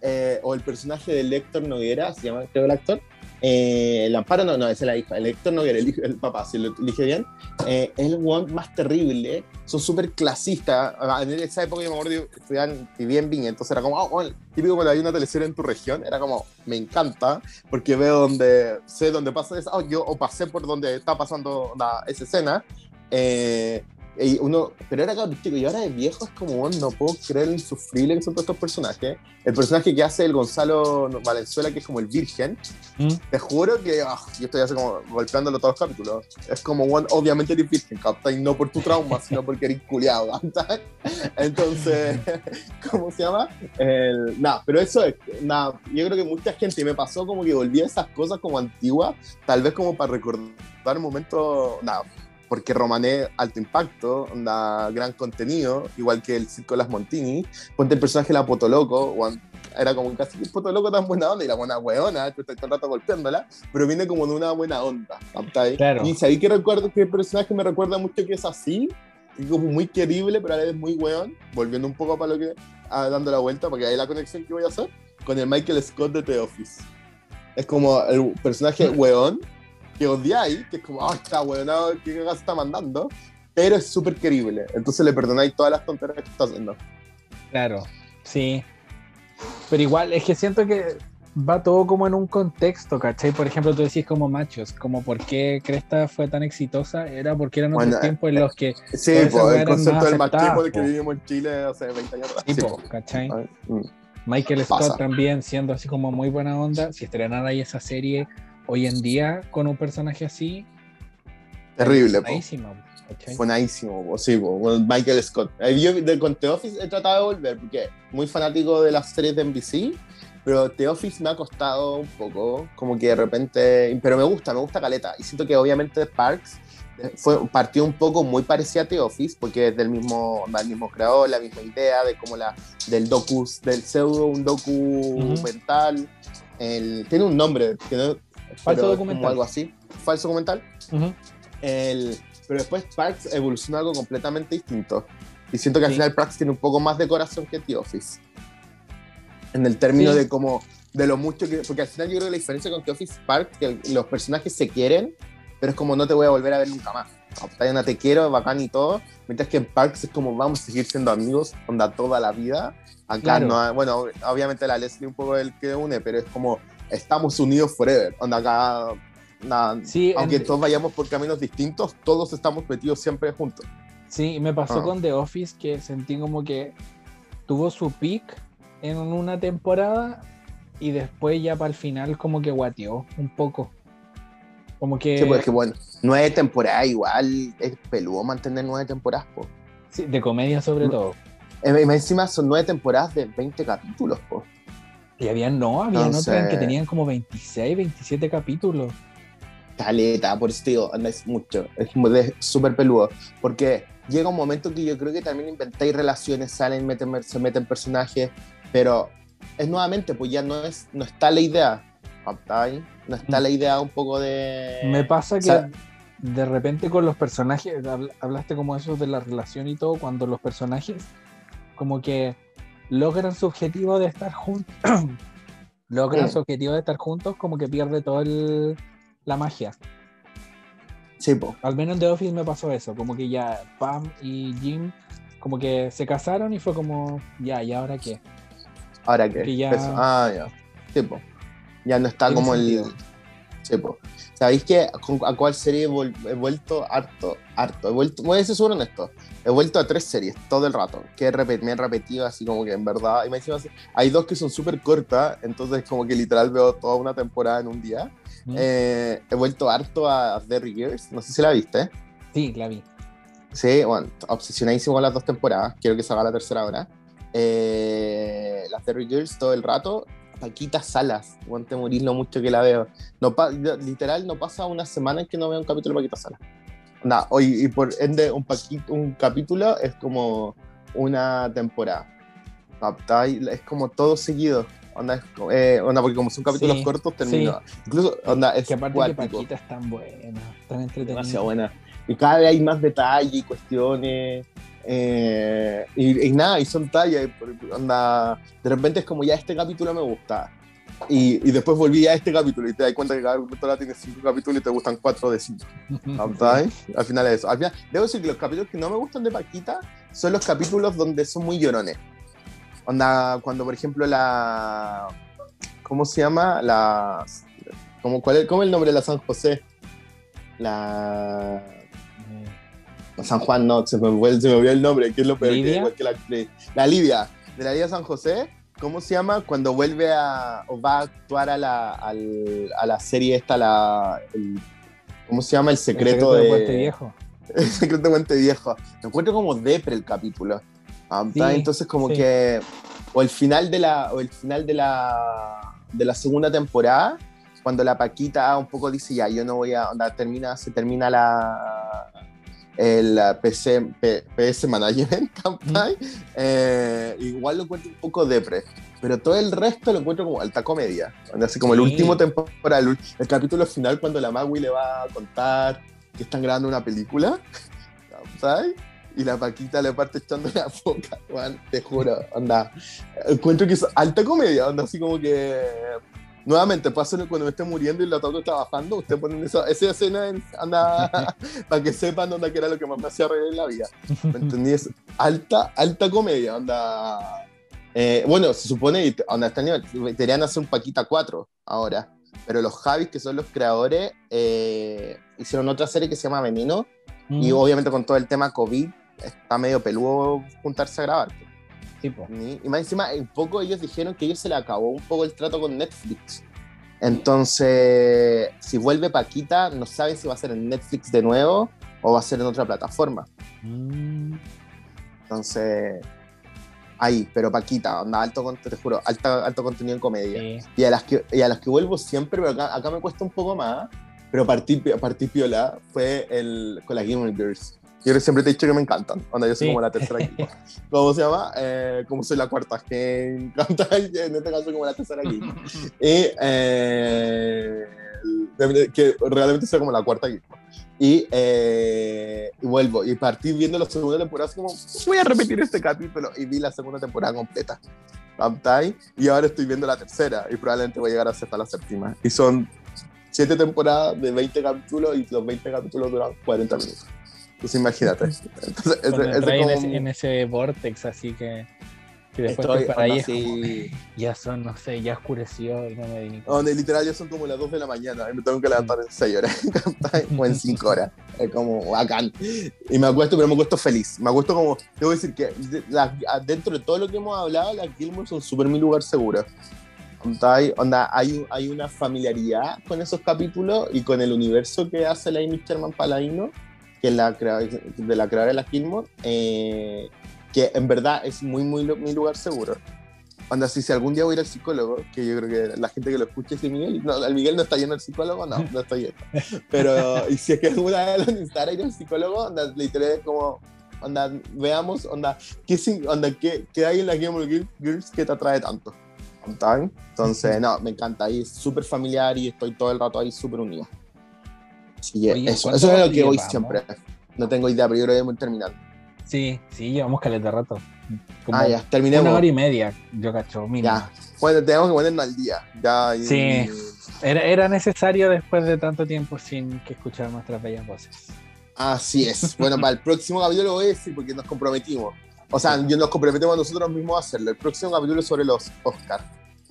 Eh, o el personaje de Héctor Noguera, se llama creo el actor, eh, el Amparo no, no, esa es la hija. El Héctor no era el, el papá, si lo elige bien. Eh, es el one más terrible. Son súper clasistas. Ah, en esa época yo me acuerdo estudiaban, vivía en Viña, entonces era como, oh, oh, típico cuando hay una teleserie en tu región, era como, me encanta, porque veo donde, sé dónde pasa eso, oh, yo o pasé por donde está pasando la, esa escena. Eh, y uno, pero era cabrón chico, y ahora de viejo es como, no puedo creer lo insufrible que son todos estos personajes. El personaje que hace el Gonzalo Valenzuela, que es como el virgen, ¿Mm? te juro que ah, yo estoy así como golpeándolo todos los capítulos. Es como, bueno, obviamente eres virgen, y No por tu trauma, sino porque eres culiado, Entonces, ¿cómo se llama? nada, pero eso es, nada, yo creo que mucha gente, me pasó como que volví a esas cosas como antiguas, tal vez como para recordar un momento, nada porque Romané, alto impacto, da gran contenido, igual que el Circo de las Montini. Ponte el personaje de la Potoloco, era como casi el Potoloco tan buena onda y la buena weona, tú estás todo el rato golpeándola, pero viene como de una buena onda. Claro. Y sabí que recuerdo que el personaje me recuerda mucho que es así, y como muy querible, pero a la vez muy weón, volviendo un poco para lo que, ah, dando la vuelta, porque ahí la conexión que voy a hacer, con el Michael Scott de The Office. Es como el personaje weón, que odiáis, que es como, ah, está bueno, ¿qué cagada está mandando? Pero es súper querible, entonces le perdonáis todas las tonterías que está haciendo. Claro, sí. Pero igual, es que siento que va todo como en un contexto, ¿cachai? Por ejemplo, tú decís como machos, como por qué Cresta fue tan exitosa, era porque eran otros tiempos en los que... Sí, pues, el concepto del machismo de que vivimos en Chile hace 20 años. Sí, po, ¿cachai? Mm. Michael Scott también siendo así como muy buena onda, si estrenara ahí esa serie hoy en día con un personaje así... Terrible, Buenísimo, sí, Michael Scott. Eh, yo de, con The Office he tratado de volver porque muy fanático de las series de NBC, pero The Office me ha costado un poco, como que de repente, pero me gusta, me gusta Caleta. Y siento que obviamente Parks eh, fue, partió un poco muy parecida a The Office porque es del mismo, del mismo creador, la misma idea de como la, del docu, del pseudo, un documental. mental. El, tiene un nombre, que no, Falso documental. Como algo así. Falso documental. el, pero después Parks evoluciona algo completamente distinto. Y siento que al final Parks tiene un poco más de corazón que The Office. En el término de como, de lo mucho que. Porque al final yo creo que la diferencia con The Office Parks, que los personajes se quieren, pero es como no te voy a volver a ver nunca más. No, te quiero, bacán y todo. Mientras que en Parks es como vamos a seguir siendo amigos, onda toda la vida. Acá no, bueno, obviamente la Leslie un poco el que une, pero es como estamos unidos forever. Onda acá aunque todos vayamos por caminos distintos, todos estamos metidos siempre juntos. Sí, me pasó ah. con The Office que sentí como que tuvo su peak en una temporada y después ya para el final como que guateó un poco. Como que... Sí, pues que bueno, nueve temporadas igual es peludo mantener nueve temporadas, po. Sí, de comedia sobre todo. Encima son nueve temporadas de 20 capítulos, po. Y había no, había otras que tenían como 26, 27 capítulos. Caleta, por eso te digo, es mucho, es súper peludo, porque llega un momento que yo creo que también inventáis relaciones, salen, meten, se meten personajes, pero es nuevamente, pues ya no, es, no está la idea, no está la idea un poco de... Me pasa que de repente con los personajes, hablaste como eso de la relación y todo, cuando los personajes como que logran su objetivo de estar juntos, logran su objetivo de estar juntos, como que pierde todo el la magia. Sí, po. Al menos en The Office me pasó eso, como que ya Pam y Jim como que se casaron y fue como, ya, ¿y ahora qué? ¿Ahora qué? Ya... Ah, ya. Sí, po. Ya no está como el... Sí, po. ¿Sabéis que a cuál serie he vuelto harto? Harto. He vuelto, voy a ser seguro en esto. He vuelto a tres series todo el rato. Que me han repetido así como que en verdad. Y me así, hay dos que son súper cortas, entonces como que literal veo toda una temporada en un día. Eh, he vuelto harto a Derry Girls, no sé si la viste. Sí, la vi. Sí, bueno, obsesionadísimo con las dos temporadas, quiero que salga la tercera ahora. Eh, las Derry Girls todo el rato, Paquita Salas, bueno, te morís lo mucho que la veo. No literal, no pasa una semana en que no vea un capítulo de Paquita Salas. Nada, hoy, y por ende, un, un capítulo es como una temporada. Es como todo seguido. Onda, eh, onda, porque como son capítulos cortos, termina. Incluso, onda, es que aparte que Paquita es tan buena, tan entretenida. Demasiado buena. Y cada vez hay más detalle y cuestiones. Eh, y, nada, y son tallas. Onda, de repente es como ya este capítulo me gusta. Y, y, después volví a este capítulo y te das cuenta que cada temporada tiene cinco capítulos y te gustan cuatro de cinco. Al final es eso. Al final, debo decir que los capítulos que no me gustan de Paquita son los capítulos donde son muy llorones. Onda, cuando por ejemplo la. ¿Cómo se llama? La. ¿Cómo, cuál es, ¿Cómo es el nombre de la San José? La. San Juan, no, se me, se me olvidó el nombre, que es lo peor que, la, la Lidia, de la Lidia San José, ¿cómo se llama? Cuando vuelve a, o va a actuar a la, a la serie esta, la, ¿cómo se llama? El secreto, el secreto de, Puente Viejo. El secreto de Puente Viejo. Me encuentro como depre el capítulo. Entonces como que o el final de la o el final de la de la segunda temporada cuando la Paquita un poco dice ya yo no voy a onda, termina se termina la el PC, PS Management Campaign, eh, igual lo encuentro un poco depre, pero todo el resto lo encuentro como alta comedia. Así como el último temporada, el, el, capítulo final cuando la Magui le va a contar que están grabando una película, ¿sabes? y la Paquita le parte echando la boca, te juro, anda. Encuentro que es alta comedia, anda así como que. Nuevamente, pasa cuando me esté muriendo y el ataúd está bajando, usted ponen esa, esa escena, en, anda, para que sepan dónde que era lo que más me hacía reír en la vida. ¿Me entendí? Es alta, alta comedia, anda. Eh, bueno, se supone, donde están, deberían hacer un Paquita 4 ahora, pero los Javis, que son los creadores, eh, hicieron otra serie que se llama Veneno, y Mm, obviamente con todo el tema COVID, está medio peludo juntarse a grabar. Tipo. Y, y más encima, un poco ellos dijeron que a ellos se le acabó un poco el trato con Netflix. Entonces, si vuelve Paquita, no saben si va a ser en Netflix de nuevo o va a ser en otra plataforma. Mm, Entonces, ahí, pero Paquita, onda alto, te juro, alta, alto contenido en comedia. sí. Y a las que, y a las que vuelvo siempre, pero acá, acá me cuesta un poco más, pero partí, partí piola, fue el, con las Game Girls. Yo siempre te he dicho que me encantan, onda yo soy Sí. como la tercera equipo. ¿Cómo se llama? Eh, como soy la cuarta, que encanta, en este caso como la tercera equipo. Y eh, que realmente soy como la cuarta equipo. Y, eh, y vuelvo, y partí viendo la segunda temporada, así como, voy a repetir este capítulo, y vi la segunda temporada completa. Y ahora estoy viendo la tercera, y probablemente voy a llegar hasta la séptima. Y son siete temporadas de 20 capítulos, y los 20 capítulos duran 40 minutos. Entonces imagínate. Entonces, Cuando ese entráis en, como- ese, en ese vortex, así que, que después Estoy y es como, así- ya son, no sé, ya oscureció y no me di ni cuenta. Donde literal ya son como las 2 de la mañana y me tengo que levantar en 6 horas o en 5 horas. Es como bacán. Y me acuesto, pero me acuesto feliz. Me acuesto como, debo decir que de- las- dentro de todo lo que hemos hablado, las Gilmore son súper mi lugar seguro. Onda, hay, hay una familiaridad con esos capítulos y con el universo que hace la Amy Sherman Paladino, que la de la creadora de las Gilmore, eh, que en verdad es muy, muy mi lugar seguro. Onda, si, si algún día voy a ir al psicólogo, que yo creo que la gente que lo escuche es Miguel, no, el Miguel no está yendo al psicólogo, no, no está yendo. Pero, y si es que alguna vez lo necesitara ir al psicólogo, onda, literal como, onda, veamos, onda, ¿qué, onda, qué, qué hay en la of Girls- que te atrae tanto? Entonces, no, me encanta, ahí es súper familiar y estoy todo el rato ahí súper unido. Que Oye, eso, ¿cuánto eso es lo que voy siempre. No tengo idea, pero yo creo que voy terminando. Sí, sí, llevamos caleta de rato. Como Ah, ya, terminemos. una hora y media, yo cacho. Ya. Bueno, tenemos que ponernos al día. Ya, y- Sí. Era, era necesario después de tanto tiempo sin que escuchar nuestras bellas voces. Así es. Bueno, para el próximo capítulo lo voy a decir porque nos comprometimos. O sea, yo nos comprometemos nosotros mismos a hacerlo. El próximo capítulo es sobre los Oscars,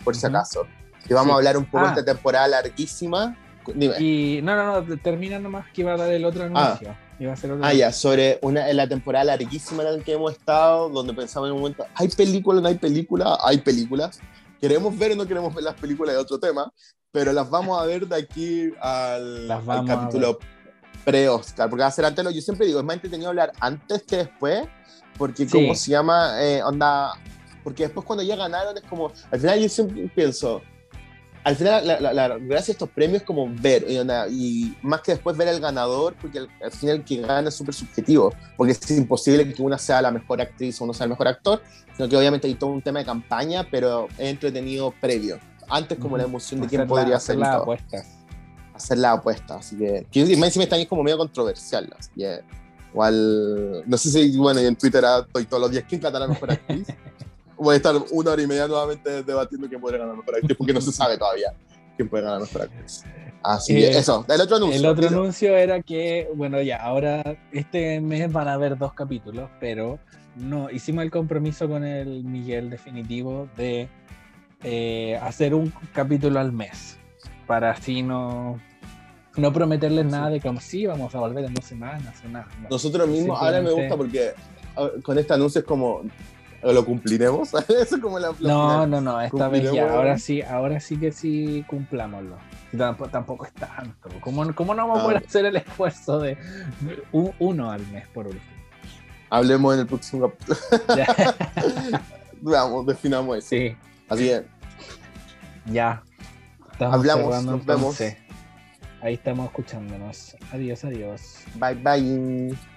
por si acaso. Y vamos Sí. a hablar un poco Ah. de esta temporada larguísima. Dime. Y no, no, no, termina nomás que iba a dar el otro anuncio. Iba a ser otro Ah, ya, sobre una, en la temporada larguísima en la que hemos estado, donde pensamos en un momento, ¿hay película no hay película? Hay películas. Queremos ver o no queremos ver las películas de otro tema, pero las vamos a ver de aquí al, Las al capítulo pre-Oscar, porque va a ser antes, lo- yo siempre digo, es más entretenido hablar antes que después, porque Sí. como se llama, eh, onda, porque después cuando ya ganaron es como, al final yo siempre pienso, al final la, la- la gracia de estos premios es como ver, y, onda, y más que después ver al ganador, porque al, al final el que gana es súper subjetivo, porque es imposible que una sea la mejor actriz o uno sea el mejor actor, sino que obviamente hay todo un tema de campaña, pero es entretenido previo, antes como la emoción de quién la- podría ser todo apuestas. hacer la apuesta. Así que, más encima este año es como medio controversial. Así que, igual, no sé si, bueno, y en Twitter ah, estoy todos los días, ¿quién la mejor actriz? Voy a estar una hora y media nuevamente debatiendo quién podría ganar mejor actriz, porque no se sabe todavía quién puede ganar mejor actriz. Así Eh, eso, el otro anuncio. El otro anuncio era que, bueno, ya, ahora este mes van a haber dos capítulos, pero no hicimos el compromiso con el Miguel definitivo de eh, hacer un capítulo al mes, para así no, no prometerles nada de como sí, vamos a volver en dos semanas o nada. no. Nosotros mismos, ahora me gusta porque con este anuncio es como, ¿lo cumpliremos? Eso es como la... la No, final. no, no, esta vez ya, ahora sí, ahora sí que sí cumplámoslo. Tampoco, tampoco es tanto. ¿Cómo, cómo no vamos a Ah, poder ok. hacer el esfuerzo de un- uno al mes por último? Hablemos en el próximo capítulo. Ya. Veamos, definamos eso. Sí, Así que, ya. Estamos Hablamos, cerrando, nos vemos. entonces. Ahí estamos escuchándonos. Adiós, adiós. bye bye.